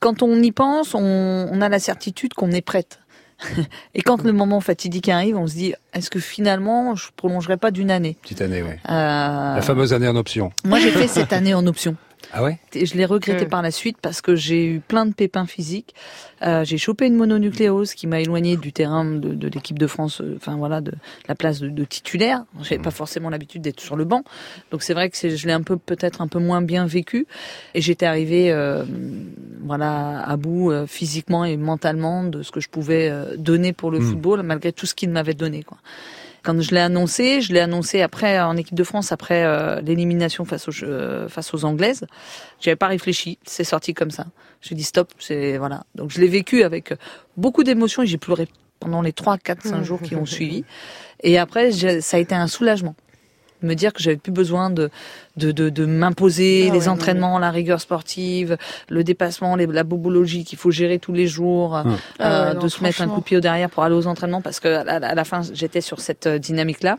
quand on y pense, on, on a la certitude qu'on est prête. Et quand le moment fatidique arrive, on se dit est-ce que finalement je prolongerai pas d'une année? Petite année, oui. Euh, La fameuse année en option. Moi, j'ai fait cette année en option. Ah ouais? Et je l'ai regretté Mm. par la suite parce que j'ai eu plein de pépins physiques. Euh, j'ai chopé une mononucléose qui m'a éloigné du terrain de, de l'équipe de France, euh, enfin voilà, de, de la place de, de titulaire. J'avais pas forcément l'habitude d'être sur le banc, donc c'est vrai que c'est- je l'ai un peu peut-être un peu moins bien vécu. Et j'étais arrivée, euh, voilà, à bout euh, physiquement et mentalement de ce que je pouvais euh, donner pour le Mm. football, malgré tout ce qu'il m'avait donné, quoi. Quand je l'ai annoncé, je l'ai annoncé après en équipe de France après euh, l'élimination face aux euh, face aux Anglaises. J'avais pas réfléchi, c'est sorti comme ça. J'ai dit stop, c'est voilà. Donc je l'ai vécu avec beaucoup d'émotions et j'ai pleuré pendant les 3 4 5 jours qui ont suivi. Et après ça a été un soulagement. Me dire que j'avais plus besoin de de de, de m'imposer Ah les ouais, entraînements, la rigueur sportive, le dépassement, les- la bobologie qu'il faut gérer tous les jours, euh, Ah ouais, de non, se mettre un coup de pied au derrière pour aller aux entraînements parce que à la, à la fin j'étais sur cette euh, dynamique là.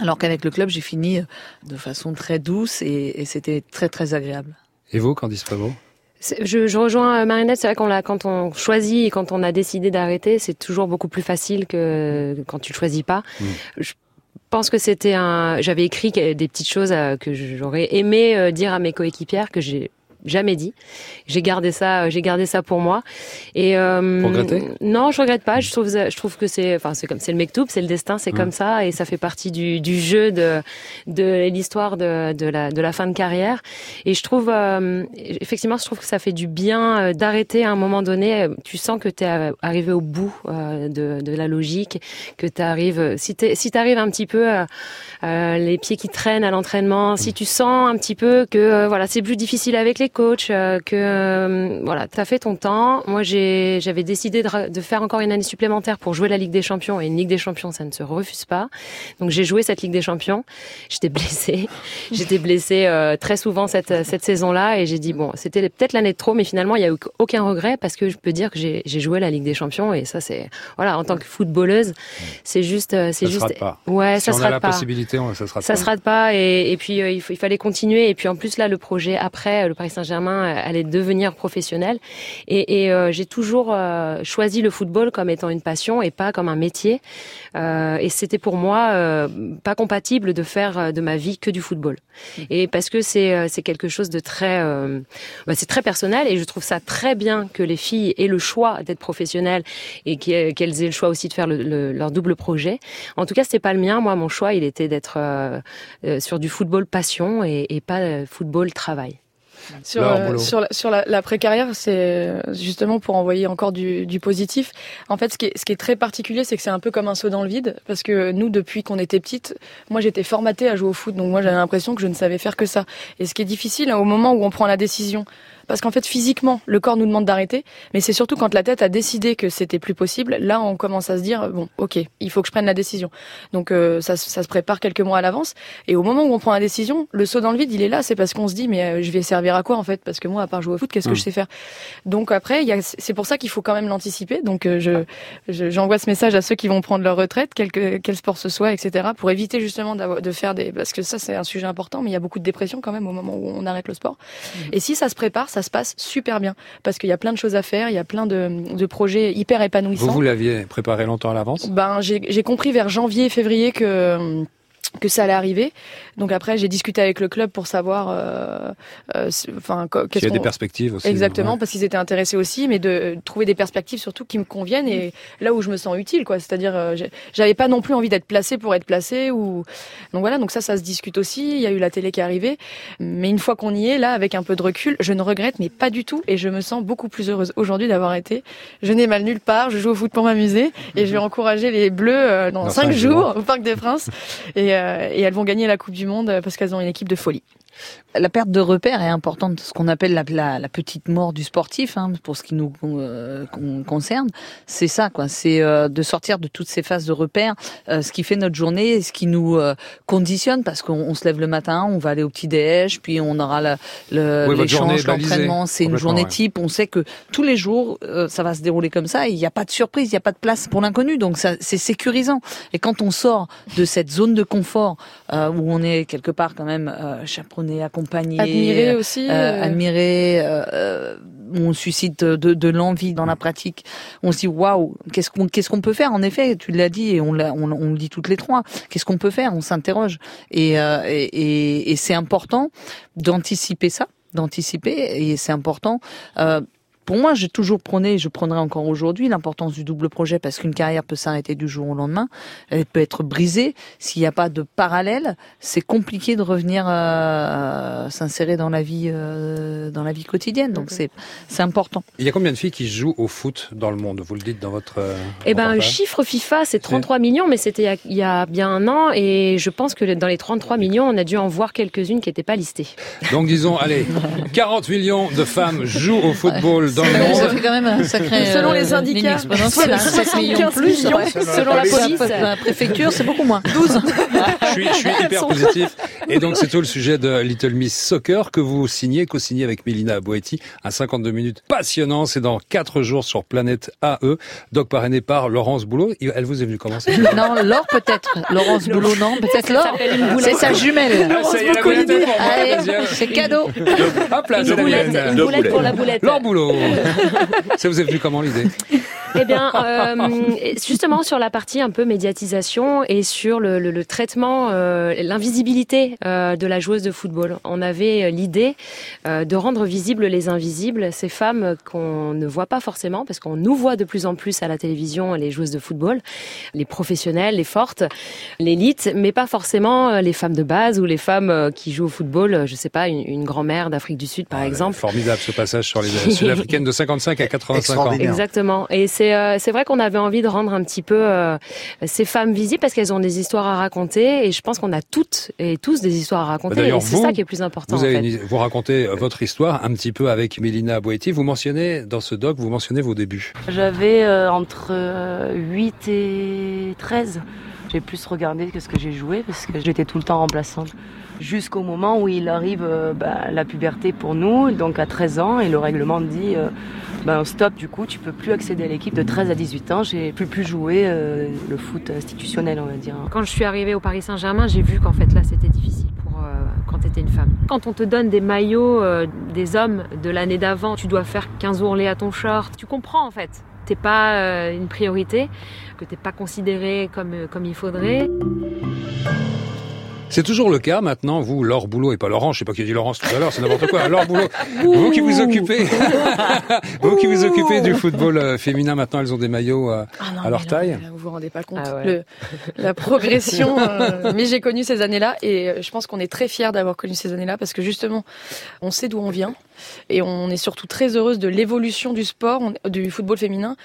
Alors qu'avec le club, j'ai fini euh, de façon très douce et, et c'était très très agréable. Et vous, Candice Prévost C'est- Je, je rejoins Marinette, c'est vrai qu'on l'a, quand on choisit et quand on a décidé d'arrêter, c'est toujours beaucoup plus facile que quand tu le choisis pas. Je pense que c'était un. J'avais écrit des petites choses euh, que j'aurais aimé euh, dire à mes coéquipières que j'ai jamais dit. J'ai gardé ça, euh, j'ai gardé ça pour moi. Et euh, Non, je regrette pas. Je trouve, je trouve que c'est, enfin, c'est comme, c'est le mektoub, c'est le destin, c'est Mm. comme ça, et ça fait partie du, du jeu de, de l'histoire de, de la, de la fin de carrière. Et je trouve, euh, effectivement, je trouve que ça fait du bien euh, d'arrêter à un moment donné. Tu sens que tu es arrivé au bout euh, de, de la logique, que tu arrives, si tu si t'arrives un petit peu euh, les pieds qui traînent à l'entraînement, si tu sens un petit peu que voilà, c'est plus difficile avec les coachs, euh, que euh, voilà, tu as fait ton temps. Moi, j'avais décidé de, faire encore une année supplémentaire pour jouer la Ligue des Champions et une Ligue des Champions, ça ne se refuse pas. Donc j'ai joué cette Ligue des Champions. J'étais blessée. J'étais blessée euh, très souvent cette cette saison-là et j'ai dit bon, c'était peut-être l'année de trop, mais finalement il y a eu aucun regret parce que je peux dire que j'ai joué la Ligue des Champions et ça c'est voilà en tant que footballeuse, c'est juste euh, c'est se juste rate pas. ouais si ça on se a rate la pas. possibilité, on, ça se rate Ça pas. se rate pas et, et puis il, faut- il fallait continuer et puis en plus là le projet après le Paris Saint-Germain euh, allait devenir professionnel et, et, euh, j'ai toujours euh, choisi le football comme étant une passion et pas comme un métier Euh, et c'était pour moi euh, pas compatible de faire de ma vie que du football et parce que c'est c'est quelque chose de très euh, bah, c'est très personnel et je trouve ça très bien que les filles aient le choix d'être professionnelles et qu'elles aient le choix aussi de faire le- le- leur double projet. En tout cas, c'était pas le mien. Moi, mon choix, il était d'être euh, euh, sur du football passion et, et pas football travail. Sur, euh, sur, la, sur la, la précarrière, c'est euh, justement pour envoyer encore du, du positif. En fait, ce qui est, ce qui est très particulier, c'est que c'est un peu comme un saut dans le vide, parce que nous, depuis qu'on était petite, moi j'étais formatée à jouer au foot, donc moi j'avais l'impression que je ne savais faire que ça. Et ce qui est difficile, hein, au moment où on prend la décision, parce qu'en fait physiquement, le corps nous demande d'arrêter, mais c'est surtout quand la tête a décidé que c'était plus possible, là on commence à se dire bon, ok, il faut que je prenne la décision. Donc euh, ça, se- ça se prépare quelques mois à l'avance, et au moment où on prend la décision, le saut dans le vide, il est là, c'est parce qu'on se dit mais euh, je vais servir à quoi en fait? Parce que moi, à part jouer au foot, qu'est-ce que Mm. je sais faire? Donc après, c'est pour ça qu'il faut quand même l'anticiper. Donc euh, je, je- j'envoie ce message à ceux qui vont prendre leur retraite, quel, que- quel sport ce soit, etc., pour éviter justement de faire des, parce que ça c'est un sujet important, mais il y a beaucoup de dépression quand même au moment où on arrête le sport. Et si ça se prépare, ça se passe super bien, parce qu'il y a plein de choses à faire, il y a plein de, de projets hyper épanouissants. Vous, vous l'aviez préparé longtemps à l'avance? Ben, j'ai j'ai compris vers janvier, février que que ça allait arriver. Donc après, j'ai discuté avec le club pour savoir, euh, euh, enfin, co- Qu'il y qu'est-ce a des perspectives aussi. Exactement, ouais. parce qu'ils étaient intéressés aussi, mais de euh, trouver des perspectives surtout qui me conviennent et là où je me sens utile, quoi. C'est-à-dire, euh, j'avais pas non plus envie d'être placée pour être placée ou donc voilà. Donc ça, ça se discute aussi. Il y a eu la télé qui est arrivée, mais une fois qu'on y est, là, avec un peu de recul, je ne regrette, mais pas du tout, et je me sens beaucoup plus heureuse aujourd'hui d'avoir été. Je n'ai mal nulle part. Je joue au foot pour m'amuser et je vais encourager les Bleus euh, dans, Dans cinq cinq jours jours. au Parc des Princes et, euh, et elles vont gagner la Coupe du Monde euh, parce qu'elles ont une équipe de folie. La perte de repères est importante, ce qu'on appelle la, la, la petite mort du sportif, hein, pour ce qui nous euh, con- concerne. C'est ça, quoi. C'est euh, de sortir de toutes ces phases de repères, euh, ce qui fait notre journée, ce qui nous conditionne, parce qu'on on se lève le matin, on va aller au petit déj, puis on aura le- Oui, l'échange, l'entraînement. C'est une journée ouais. type. On sait que tous les jours, ça va se dérouler comme ça. Il n'y a pas de surprise, il n'y a pas de place pour l'inconnu. Donc c'est sécurisant. Et quand on sort de cette zone de confort où on est quelque part quand même euh, chaperonné, accompagné, Admiré aussi, euh, euh. admiré, euh, euh, on suscite de, de l'envie dans la pratique. On se dit waouh, qu'est-ce qu'on qu'est-ce qu'on peut faire? En effet, tu l'as dit et on, l'a- on, on le dit toutes les trois. Qu'est-ce qu'on peut faire? On s'interroge et, euh, et, et- et c'est important d'anticiper ça, d'anticiper et c'est important. Euh, pour moi, j'ai toujours prôné, et je prônerai encore aujourd'hui, l'importance du double projet parce qu'une carrière peut s'arrêter du jour au lendemain. Elle peut être brisée. S'il n'y a pas de parallèle, c'est compliqué de revenir euh, s'insérer dans la vie, euh, dans la vie quotidienne. Donc c'est c'est important. Il y a combien de filles qui jouent au foot dans le monde? Vous le dites dans votre. euh, Eh ben, le chiffre FIFA, c'est 33 millions, mais c'était il y a- il y, a bien un an, et je pense que dans les 33 millions, on a dû en voir quelques-unes qui n'étaient pas listées. Donc disons, allez, 40 millions de femmes jouent au football dans le Ça fait quand même un sacré. Selon les euh, syndicats, ligne exponentielle, hein, 7 millions 75 plus. ouais. Selon la police. La préfecture, c'est beaucoup moins. 12. Je suis, je suis hyper positif. Et donc, c'est tout le sujet de Little Miss Soccer que vous signez, co-signé avec Mélina Boetti. Un 52 minutes passionnant. C'est dans 4 jours sur Planète AE. Doc parrainé par Laurence Boulot. Elle vous est venue comment Non, Laure peut-être. Laurence Boulot, non, peut-être Laure. C'est sa jumelle. Ah, c'est cadeau. Hop là, la boulette, boulette pour la boulette. Laure Boulot. Ça vous est venu comment l'idée? Eh bien, euh, justement sur la partie un peu médiatisation et sur le, le- le traitement, euh, l'invisibilité euh, de la joueuse de football. On avait euh, l'idée euh, de rendre visibles les invisibles, ces femmes qu'on ne voit pas forcément, parce qu'on nous voit de plus en plus à la télévision les joueuses de football, les professionnelles, les fortes, l'élite, mais pas forcément euh, les femmes de base ou les femmes qui jouent au football. Je sais pas, une, une grand-mère d'Afrique du Sud, par exemple. Formidable ce passage sur les Sud-Africaines de 55 à 85 ans. Exactement. Et c'est euh, c'est vrai qu'on avait envie de rendre un petit peu euh, ces femmes visibles parce qu'elles ont des histoires à raconter et je pense qu'on a toutes et tous des histoires à raconter. Bah, et c'est ça qui est plus important. Vous, en avez fait. une- vous racontez euh, votre histoire un petit peu avec Mélina Boetti. Vous mentionnez dans ce doc, vous mentionnez vos débuts. J'avais euh, entre euh, 8 et 13. J'ai plus regardé que ce que j'ai joué parce que j'étais tout le temps remplaçante. Jusqu'au moment où il arrive euh, bah, la puberté pour nous, donc à 13 ans, et le règlement dit ben, stop, du coup, tu peux plus accéder à l'équipe de 13 à 18 ans. J'ai plus pu jouer euh, le foot institutionnel, on va dire. Quand je suis arrivée au Paris Saint-Germain, j'ai vu qu'en fait là c'était difficile pour quand tu étais une femme. Quand on te donne des maillots des hommes de l'année d'avant, tu dois faire 15 ourlets à ton short. Tu comprends en fait. T'es pas euh, une priorité, que t'es pas considéré comme, euh, comme il faudrait. C'est toujours le cas maintenant, vous, Laure Boulot, et pas Laurent, je sais pas qui a dit Laurence tout à l'heure, c'est n'importe quoi. Laure Boulot, vous qui vous occupez, vous qui vous occupez du football euh, féminin maintenant, elles ont des maillots euh, Ah non, à leur là, taille. là, vous vous rendez pas compte Ah ouais. le, la progression. euh, mais j'ai connu ces années-là et je pense qu'on est très fiers d'avoir connu ces années-là parce que justement, on sait d'où on vient et on est surtout très heureuse de l'évolution du sport, on- du football féminin.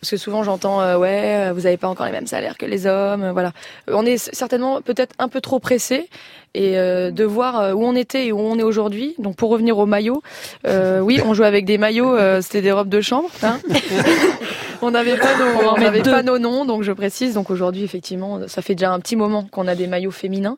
Parce que souvent j'entends euh, ouais, euh, vous avez pas encore les mêmes salaires que les hommes, euh, voilà. On est certainement peut-être un peu trop pressé et de voir où on était et où on est aujourd'hui. Donc pour revenir au maillot, oui, on jouait avec des maillots, c'était des robes de chambre. Hein on n'avait pas nos, on pas nos noms, donc je précise. Donc aujourd'hui, effectivement, ça fait déjà un petit moment qu'on a des maillots féminins.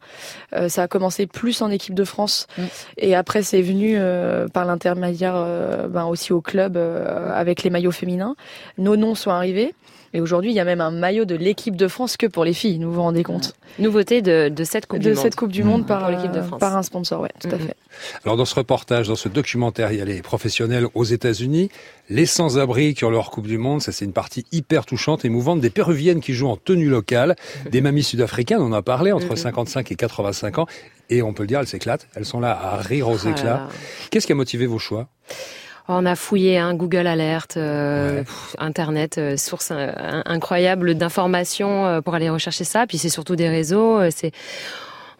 Euh, ça a commencé plus en équipe de France, Mm. et après c'est venu euh, par l'intermédiaire, euh, ben, aussi au club euh, avec les maillots féminins. Nos noms sont arrivés. Et aujourd'hui, il y a même un maillot de l'équipe de France que pour les filles, vous vous rendez compte Nouveauté de, de cette Coupe De du Monde. cette Coupe du Monde par, l'équipe de France. par un sponsor, ouais, tout à Mhm. fait. Alors dans ce reportage, dans ce documentaire, il y a les professionnels aux États-Unis, les sans-abri qui ont leur Coupe du Monde, ça c'est une partie hyper touchante, émouvante, des Péruviennes qui jouent en tenue locale, des mamies sud-africaines, on en a parlé, entre Mhm. 55 et 85 ans, et on peut le dire, elles s'éclatent, elles sont là à rire aux Ah éclats. Qu'est-ce qui a motivé vos choix? On a fouillé un Google Alert, euh, pff, Internet, euh, source euh, incroyable d'informations pour aller rechercher ça. Puis c'est surtout des réseaux. c'est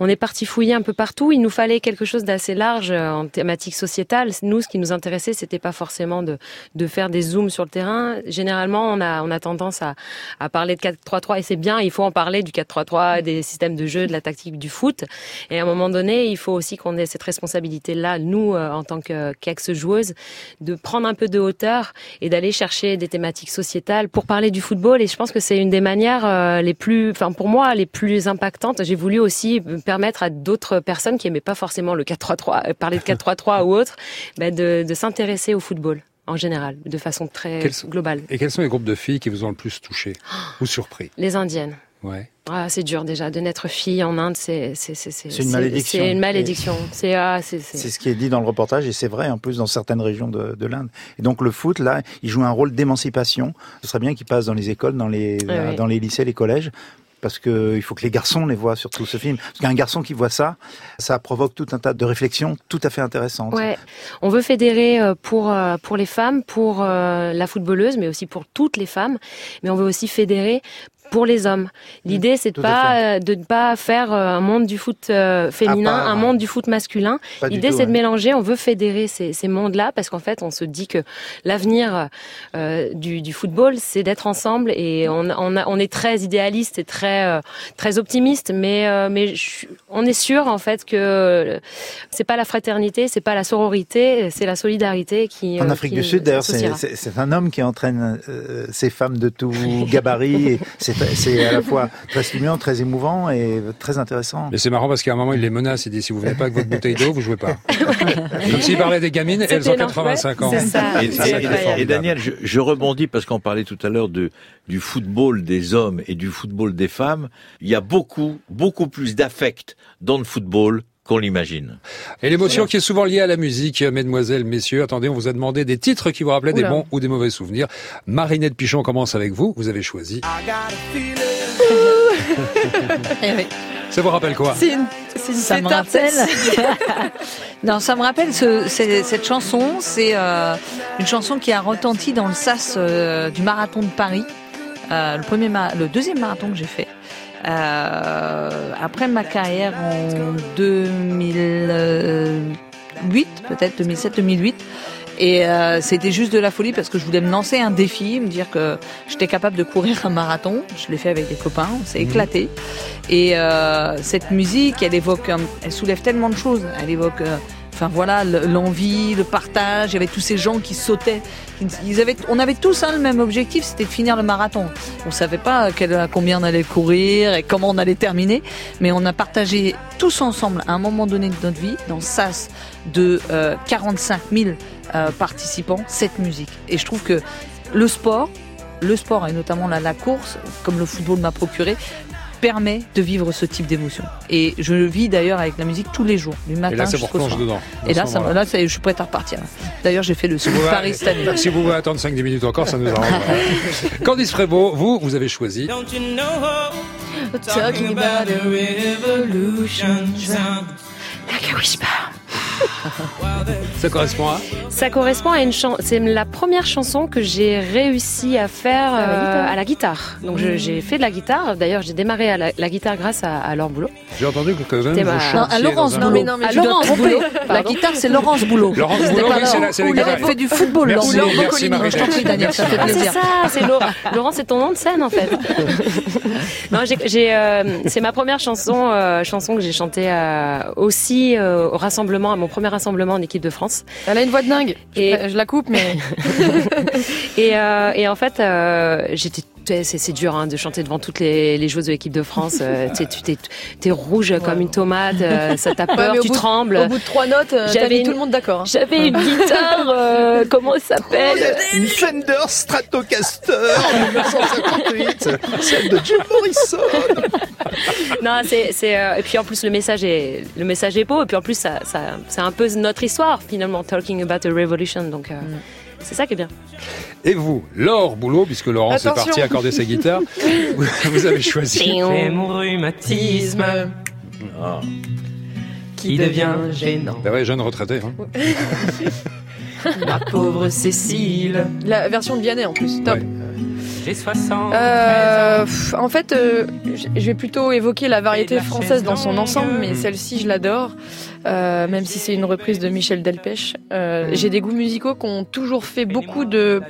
on est parti fouiller un peu partout. Il nous fallait quelque chose d'assez large euh, en thématique sociétale. Nous, ce qui nous intéressait, c'était pas forcément de, de faire des zooms sur le terrain. Généralement, on a, on a tendance à, à parler de 4-3-3 et c'est bien. Il faut en parler du 4-3-3, des systèmes de jeu, de la tactique du foot. Et à un moment donné, il faut aussi qu'on ait cette responsabilité-là, nous, euh, en tant que- qu'ex-joueuses, de prendre un peu de hauteur et d'aller chercher des thématiques sociétales pour parler du football. Et je pense que c'est une des manières euh, les plus, enfin pour moi, les plus impactantes. J'ai voulu aussi permettre à d'autres personnes qui aimaient pas forcément le 4-3-3, euh, parler de 4-3-3 ou autre, bah, de, de s'intéresser au football en général, de façon très Quels globale. Et quels sont les groupes de filles qui vous ont le plus touché ou surpris? Les Indiennes. Ouais. Ah, c'est dur déjà de naître fille en Inde, c'est c'est c'est C'est une malédiction. C'est une malédiction. C'est ah, c'est c'est- C'est ce qui est dit dans le reportage et c'est vrai en plus dans certaines régions de, de l'Inde. Et donc le foot là, il joue un rôle d'émancipation. Ce serait bien qu'il passe dans les écoles, dans les ouais. dans les lycées, les collèges. Parce que il faut que les garçons les voient surtout ce film. Parce qu'un garçon qui voit ça, ça provoque tout un tas de réflexions tout à fait intéressantes. Ouais, on veut fédérer euh, pour euh, pour les femmes, pour euh, la footballeuse, mais aussi pour toutes les femmes. Mais on veut aussi fédérer pour les hommes. L'idée, c'est de pas euh, de ne pas faire euh, un monde du foot euh, féminin, part, un monde du foot masculin. L'idée, c'est de mélanger. On veut fédérer ces, ces mondes-là parce qu'en fait, on se dit que l'avenir euh, du, du football, c'est d'être ensemble. Et on, on, a- on est très idéaliste et très euh, très optimiste, mais euh, mais je suis- on est sûr en fait que c'est pas la fraternité, c'est pas la sororité, c'est la solidarité qui. En Afrique qui du Sud, d'ailleurs, c'est un homme qui entraîne ces femmes de tout gabarit. et C'est c'est à la fois très stimulant, très émouvant et très intéressant. Mais c'est marrant parce qu'à un moment, il les menace, il dit si vous venez pas avec votre bouteille d'eau, vous jouez pas. Comme s'il parlait des gamines, et elles ont C'était 85 ans. C'est ça. Et, et- et Daniel, je, je rebondis parce qu'on parlait tout à l'heure de du football des hommes et du football des femmes. Il y a beaucoup, beaucoup plus d'affect dans le football qu'on l'imagine. Et l'émotion qui est souvent liée à la musique, mesdemoiselles, messieurs, attendez, on vous a demandé des titres qui vous rappelaient des bons ou des mauvais souvenirs. Marinette Pichon commence avec vous, vous avez choisi. Eh. Ça vous rappelle quoi? C'est une, une Ça me rappelle. non, ça me rappelle ce- cette chanson. C'est euh, une chanson qui a retenti dans le sas euh, du marathon de Paris, euh, le premier, le deuxième marathon que j'ai fait. Euh, après ma carrière en 2008, peut-être 2007-2008. Et euh, c'était juste de la folie parce que je voulais me lancer un défi, me dire que j'étais capable de courir un marathon. Je l'ai fait avec des copains, on s'est éclaté. Et euh, cette musique, elle évoque, elle soulève tellement de choses. Elle évoque, enfin voilà, le- l'envie, le partage. Il y avait tous ces gens qui sautaient. On avait tous hein, le même objectif, c'était de finir le marathon. On savait pas combien on allait courir et comment on allait terminer, mais on a partagé tous ensemble à un moment donné de notre vie, dans SAS de euh, 45 000 euh, participants, cette musique. Et je trouve que le sport, le sport et notamment la course, comme le football m'a procuré, permet de vivre ce type d'émotion. Et je le vis d'ailleurs avec la musique tous les jours, du matin Et là, c'est pour jusqu'au plonger soir. dedans. Et là, ça, là, je suis prête à repartir. D'ailleurs, j'ai fait le Si vous, Paris cette année. si vous voulez attendre 5-10 minutes encore, ça nous arrange. Candice Prévost, vous, vous avez choisi. Talking about a revolution sound. Like a whisper. Ça correspond à Ça correspond à une chanson. C'est la première chanson que j'ai réussi à faire À la euh, guitare. à la guitare. Donc j'ai fait de la guitare. D'ailleurs, j'ai démarré à la, la guitare grâce à, à Laure Boulot. J'ai entendu que quand même ma- Non, chantiez à Laurence Boulot. mais non, mais à Laurence. Boulot. La guitare, c'est Laurence Boulot. Laurence Boulot, c'est la- guitare. Elle fait du football, Laurence. merci, Non, Marie. Je t'en prie, Daniel, ça fait Ah, c'est ça, c'est. Laurent, c'est ton nom de scène en fait. non, j'ai, euh, c'est ma première chanson, euh, chanson que j'ai chantée euh, aussi euh, au rassemblement, à mon premier rassemblement en équipe de France. Elle a une voix de dingue. Et- Je, je la coupe, mais Et, euh, et en fait, euh, j'étais c'est c'est dur hein, de chanter devant toutes les, les joueuses de l'équipe de France. Euh, tu t'es t'es rouge comme une tomate, euh, ça t'a peur, tu bout trembles. Au bout de trois notes, euh, J'avais mis tout le monde d'accord. hein. J'avais une guitare, euh, comment elle s'appelle? Une Fender Stratocaster 1958, celle de Jim Morrison. Non, c'est euh, et puis en plus le message est le message est beau et puis en plus ça, ça c'est un peu notre histoire finalement talking about a revolution donc euh, c'est ça qui est bien. Et vous, Laure Boulot, puisque Laurent est parti accorder sa guitare, vous, avez choisi. Mon rhumatisme qui devient gênant. Bah ouais, jeune retraité. Hein. Ma pauvre Cécile. La version de Vianney en plus, top. J'ai 60. Euh, en fait, euh, je vais plutôt évoquer la variété française dans son ensemble, mais celle-ci, je l'adore, euh, même si c'est une reprise de Michel Delpech. Euh, J'ai des goûts musicaux qui ont toujours fait beaucoup de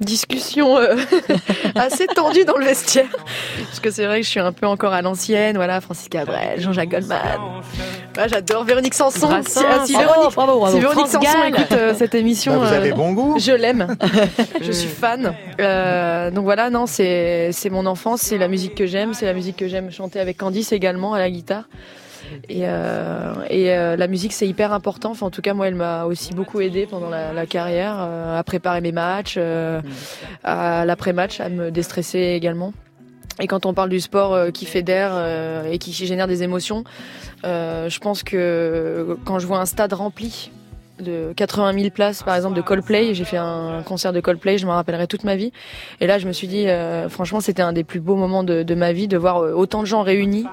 discussions euh, assez tendues dans le vestiaire, parce que c'est vrai que je suis un peu encore à l'ancienne. Voilà, Francis Cabrel, Jean-Jacques Goldman. Ouais, J'adore Véronique Sanson. Si, ah, si Véronique, bravo, bravo. si Véronique France Sanson écoute euh, cette émission, Bah, vous avez bon goût. je l'aime. je suis fan. Euh, donc voilà, non, c'est c'est mon enfance, c'est la musique que j'aime, c'est la musique que j'aime chanter avec Candice également à la guitare. Et, euh, euh, la musique c'est hyper important. Enfin, en tout cas, moi, elle m'a aussi beaucoup aidé pendant la, carrière euh, à préparer mes matchs, à l'après-match, à me déstresser également. Et quand on parle du sport qui fédère et qui génère des émotions, je pense que quand je vois un stade rempli de 80 000 places, par exemple, de Coldplay, j'ai fait un concert de Coldplay, je m'en rappellerai toute ma vie. Et là, je me suis dit, euh, franchement, c'était un des plus beaux moments de, de ma vie, de voir euh, autant de gens réunis.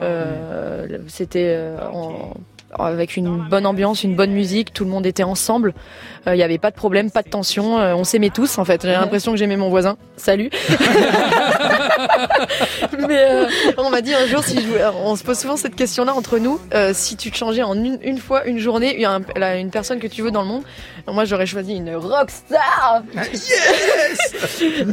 Euh, c'était euh, en- avec une bonne ambiance, une bonne musique, tout le monde était ensemble. Euh, Il n'y avait pas de problème, pas de tension. euh, on s'aimait tous, en fait. J'ai l'impression que j'aimais mon voisin. Salut. Mais euh, on m'a dit un jour, si je voulais- on se pose souvent cette question-là entre nous, euh, si tu te changeais en une, une fois, une journée, il y a une personne que tu veux dans le monde, moi j'aurais choisi une rockstar.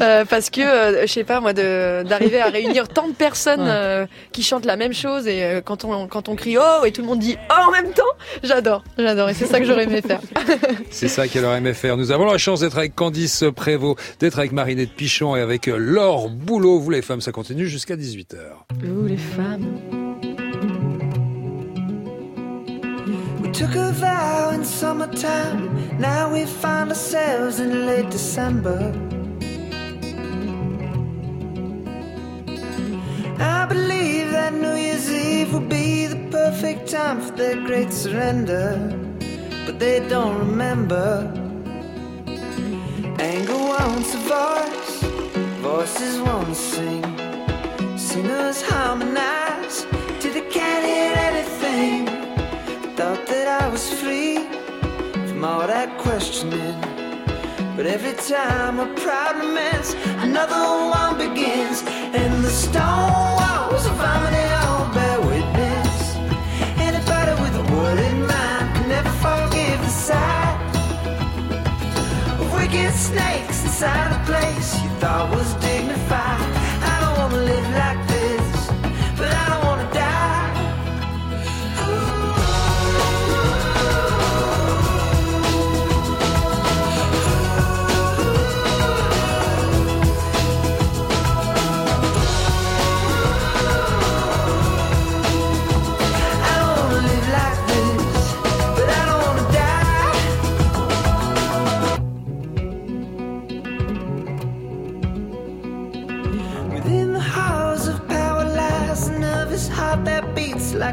Euh, parce que euh, je sais pas moi de- d'arriver à réunir tant de personnes Ouais. euh, qui chantent la même chose et euh, quand on quand on crie oh et tout le monde dit oh en même temps, j'adore, j'adore et c'est ça que j'aurais aimé faire. C'est ça qu'elle aurait aimé faire. Nous avons la chance d'être avec Candice Prévost, d'être avec Marinette Pichon et avec euh, Laure Boulot. Vous les femmes, ça continue jusqu'à 18h. Vous les femmes. We took a vow in summertime. Now we find ourselves in late December. I believe that New Year's Eve will be the perfect time for their great surrender. But they don't remember. Anger wants a voice, voices won't sing. Sinners harmonize till they can't hear anything. Thought that I was free from all that questioning. But every time a problem ends, another one begins. Inside a place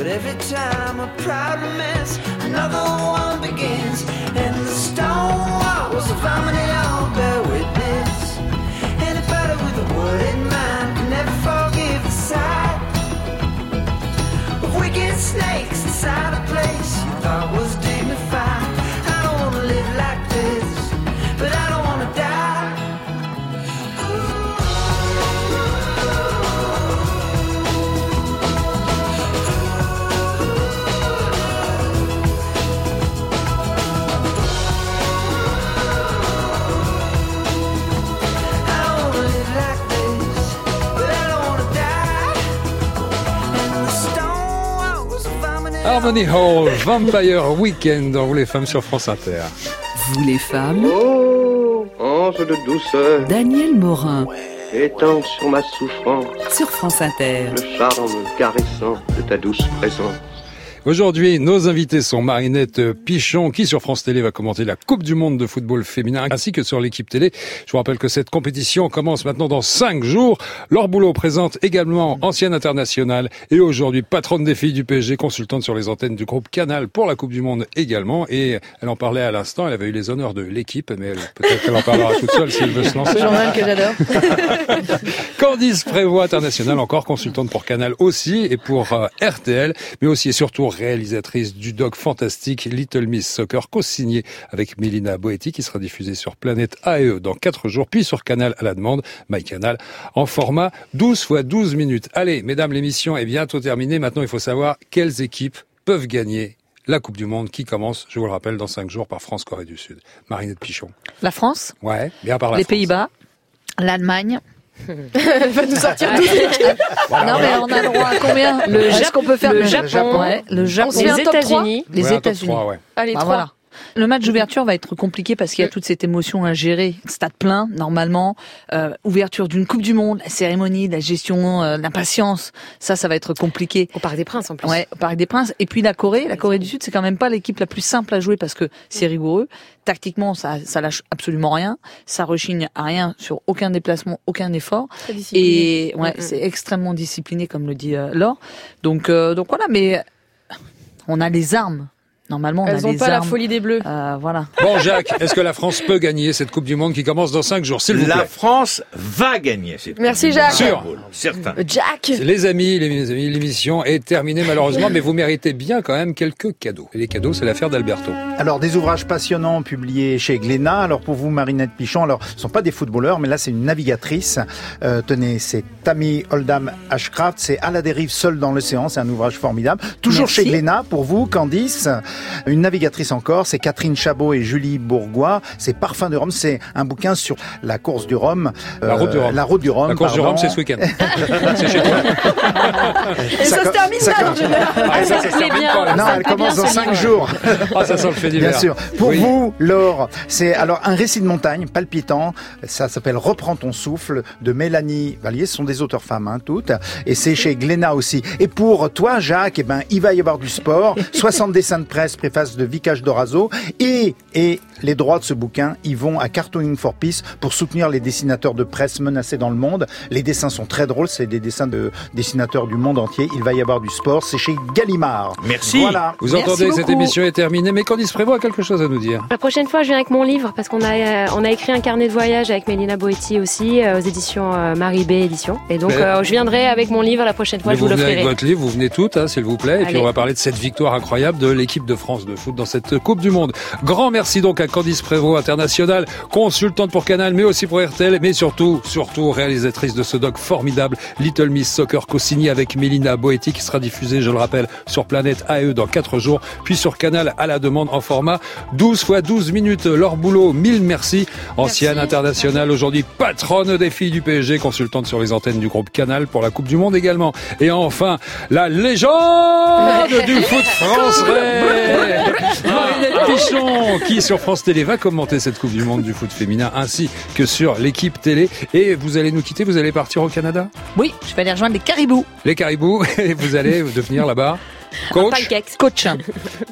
But every time a problem ends, another one begins. And the stone walls of bear witness. With a word in mind can never forgive the sight of wicked snakes inside a place you thought was Harmony Hall, Vampire Weekend dans Vous les femmes sur France Inter. Vous les femmes, Oh, ange de douceur, Daniel Morin étends sur ma souffrance sur France Inter. le charme caressant de ta douce présence. Aujourd'hui, nos invités sont Marinette Pichon, qui sur France Télé va commenter la Coupe du Monde de football féminin, ainsi que sur l'équipe télé. Je vous rappelle que cette compétition commence maintenant dans cinq jours. Laure Boulot présente également ancienne internationale et aujourd'hui patronne des filles du PSG, consultante sur les antennes du groupe Canal pour la Coupe du Monde également. Et elle en parlait à l'instant, elle avait eu les honneurs de l'équipe, mais peut-être qu'elle en parlera toute seule si elle veut se lancer. Journal que j'adore. Candice Prévost, internationale, encore consultante pour Canal aussi et pour euh, RTL, mais aussi et surtout réalisatrice du doc fantastique Little Miss Soccer, co-signé avec Mélina Boetti, qui sera diffusé sur Planète AE dans 4 jours, puis sur Canal à la demande, MyCanal, en format 12 x 12 minutes. Allez, mesdames, l'émission est bientôt terminée. Maintenant, il faut savoir quelles équipes peuvent gagner la Coupe du Monde qui commence, je vous le rappelle, dans 5 jours par France-Corée du Sud. Marinette Pichon. La France, Ouais, bien par la les France. Pays-Bas, l'Allemagne. Elle va nous sortir Ah, tout. Non mais on a le droit à combien? Le Est-ce Jap- qu'on peut faire le le Japon, Ouais, le Japon, On se fait un les États-Unis, les États-Unis. 3, ouais. Allez, Bah, trois. Le match d'ouverture va être compliqué parce qu'il y a toute cette émotion à gérer. Stade plein, normalement. Euh, ouverture d'une Coupe du Monde, la cérémonie, la gestion, euh, l'impatience. Ça, ça va être compliqué. Au Parc des Princes en plus. Ouais, au Parc des Princes. Et puis la Corée. La Corée du Sud, c'est quand même pas l'équipe la plus simple à jouer parce que c'est rigoureux. Tactiquement, ça, ça lâche absolument rien. Ça rechigne à rien sur aucun déplacement, aucun effort. Très discipliné. Et ouais, Mm, mm. c'est extrêmement discipliné, comme le dit euh, Laure. Donc, donc voilà, mais on a les armes. Normalement, on a Elles ont les pas la folie des bleus. Euh, voilà. Bon, Jacques, est-ce que la France peut gagner cette Coupe du Monde qui commence dans 5 jours, s'il vous La plaît France va gagner cette Merci, Coupe Jacques. Sûr. Certain. Jack Les amis, les amis, l'émission est terminée malheureusement, mais vous méritez bien quand même quelques cadeaux. Et les cadeaux, c'est l'affaire d'Alberto. Alors, des ouvrages passionnants publiés chez Glénat. Alors, pour vous, Marinette Pichon, alors, ce sont pas des footballeurs, mais là, c'est une navigatrice. Euh, tenez, c'est Tammy Oldham Ashcraft. C'est À la dérive seule dans l'océan. C'est un ouvrage formidable. Toujours Merci. chez Glénat, pour vous, Candice. Une navigatrice encore. C'est Catherine Chabot et Julie Bourgois. C'est Parfum de Rome. C'est un bouquin sur la course du Rhum. La route du Rhum. La route du Rhum. La course du. Rhum, c'est ce week-end. c'est chez toi. Et ça, Ça se termine ça là. Ah, ça, ça se plaît termine bien. pas, là. Non, Ça elle commence bien, dans ce cinq livre. jours. Ah, ça sent le fait Bien divers. sûr. Pour Oui. vous, Laure, c'est alors un récit de montagne palpitant. Ça s'appelle Reprends ton souffle de Mélanie Vallier. Ce sont des auteurs femmes, hein, toutes. Et c'est chez Glénat aussi. Et pour toi, Jacques, eh ben, il va y avoir du sport. 60 dessins de presse, préface de Vicage Dorazo. Et, et les droits de ce bouquin, ils vont à Cartooning for Peace pour soutenir les dessinateurs de presse menacés dans le monde. Les dessins sont très drôles. C'est des dessins de dessinateurs du monde entier. Il va y avoir du sport. C'est chez Gallimard. Merci. Voilà. Vous Merci entendez, cette beaucoup. émission est terminée, mais Candice Prévost a quelque chose à nous dire. La prochaine fois, je viens avec mon livre parce qu'on a, euh, on a écrit un carnet de voyage avec Mélina Boetti aussi euh, aux éditions euh, Marie B édition. Et donc, Mais- euh, je viendrai avec mon livre la prochaine fois, Mais je vous vous venez avec votre livre, vous venez toutes, hein, s'il vous plaît, et puis on va parler de cette victoire incroyable de l'équipe de France de foot dans cette Coupe du Monde. Grand merci donc à Candice Prévost, internationale, consultante pour Canal, mais aussi pour RTL, mais surtout, surtout réalisatrice de ce doc formidable, Little Miss Soccer, co-signé avec Mélina Boetti, qui sera diffusé, je le rappelle, sur Planète AE dans 4 jours, puis sur Canal à la demande en format 12 x 12 minutes. Leur boulot, mille merci. Ancienne internationale, aujourd'hui patronne des filles du PSG, consultante sur les antennes du groupe Canal pour la Coupe du Monde également. Et enfin, la légende du foot français Marinette Pichon, qui sur France Télé va commenter cette Coupe du Monde du foot féminin, ainsi que sur l'équipe télé. Et vous allez nous quitter, vous allez partir au Canada? Oui, je vais aller rejoindre les caribous. Les caribous, et vous allez devenir là-bas coach. Coach.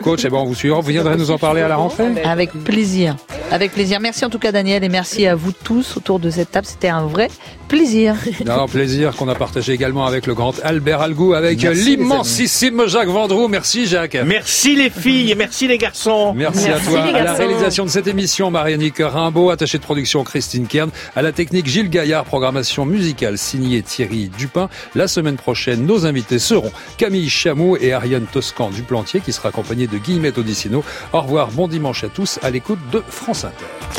Coach, et bon, vous vous viendrez nous en parler à la rentrée Avec plaisir. Avec plaisir. Merci en tout cas Daniel et merci à vous tous autour de cette table. C'était un vrai plaisir. Un plaisir qu'on a partagé également avec le grand Albert Algou, avec l'immensissime Jacques Vendroux. Merci Jacques. Merci les filles et merci les garçons. Merci, à toi. À la réalisation de cette émission, Marianique Rimbaud, attachée de production Christine Kern, à la technique Gilles Gaillard, programmation musicale signée Thierry Dupin. La semaine prochaine, nos invités seront Camille Chamou et Ariane Toscan du Plantier, qui sera accompagnée de Guillemette Odissino. Au revoir, bon dimanche à tous, à l'écoute de France Inter.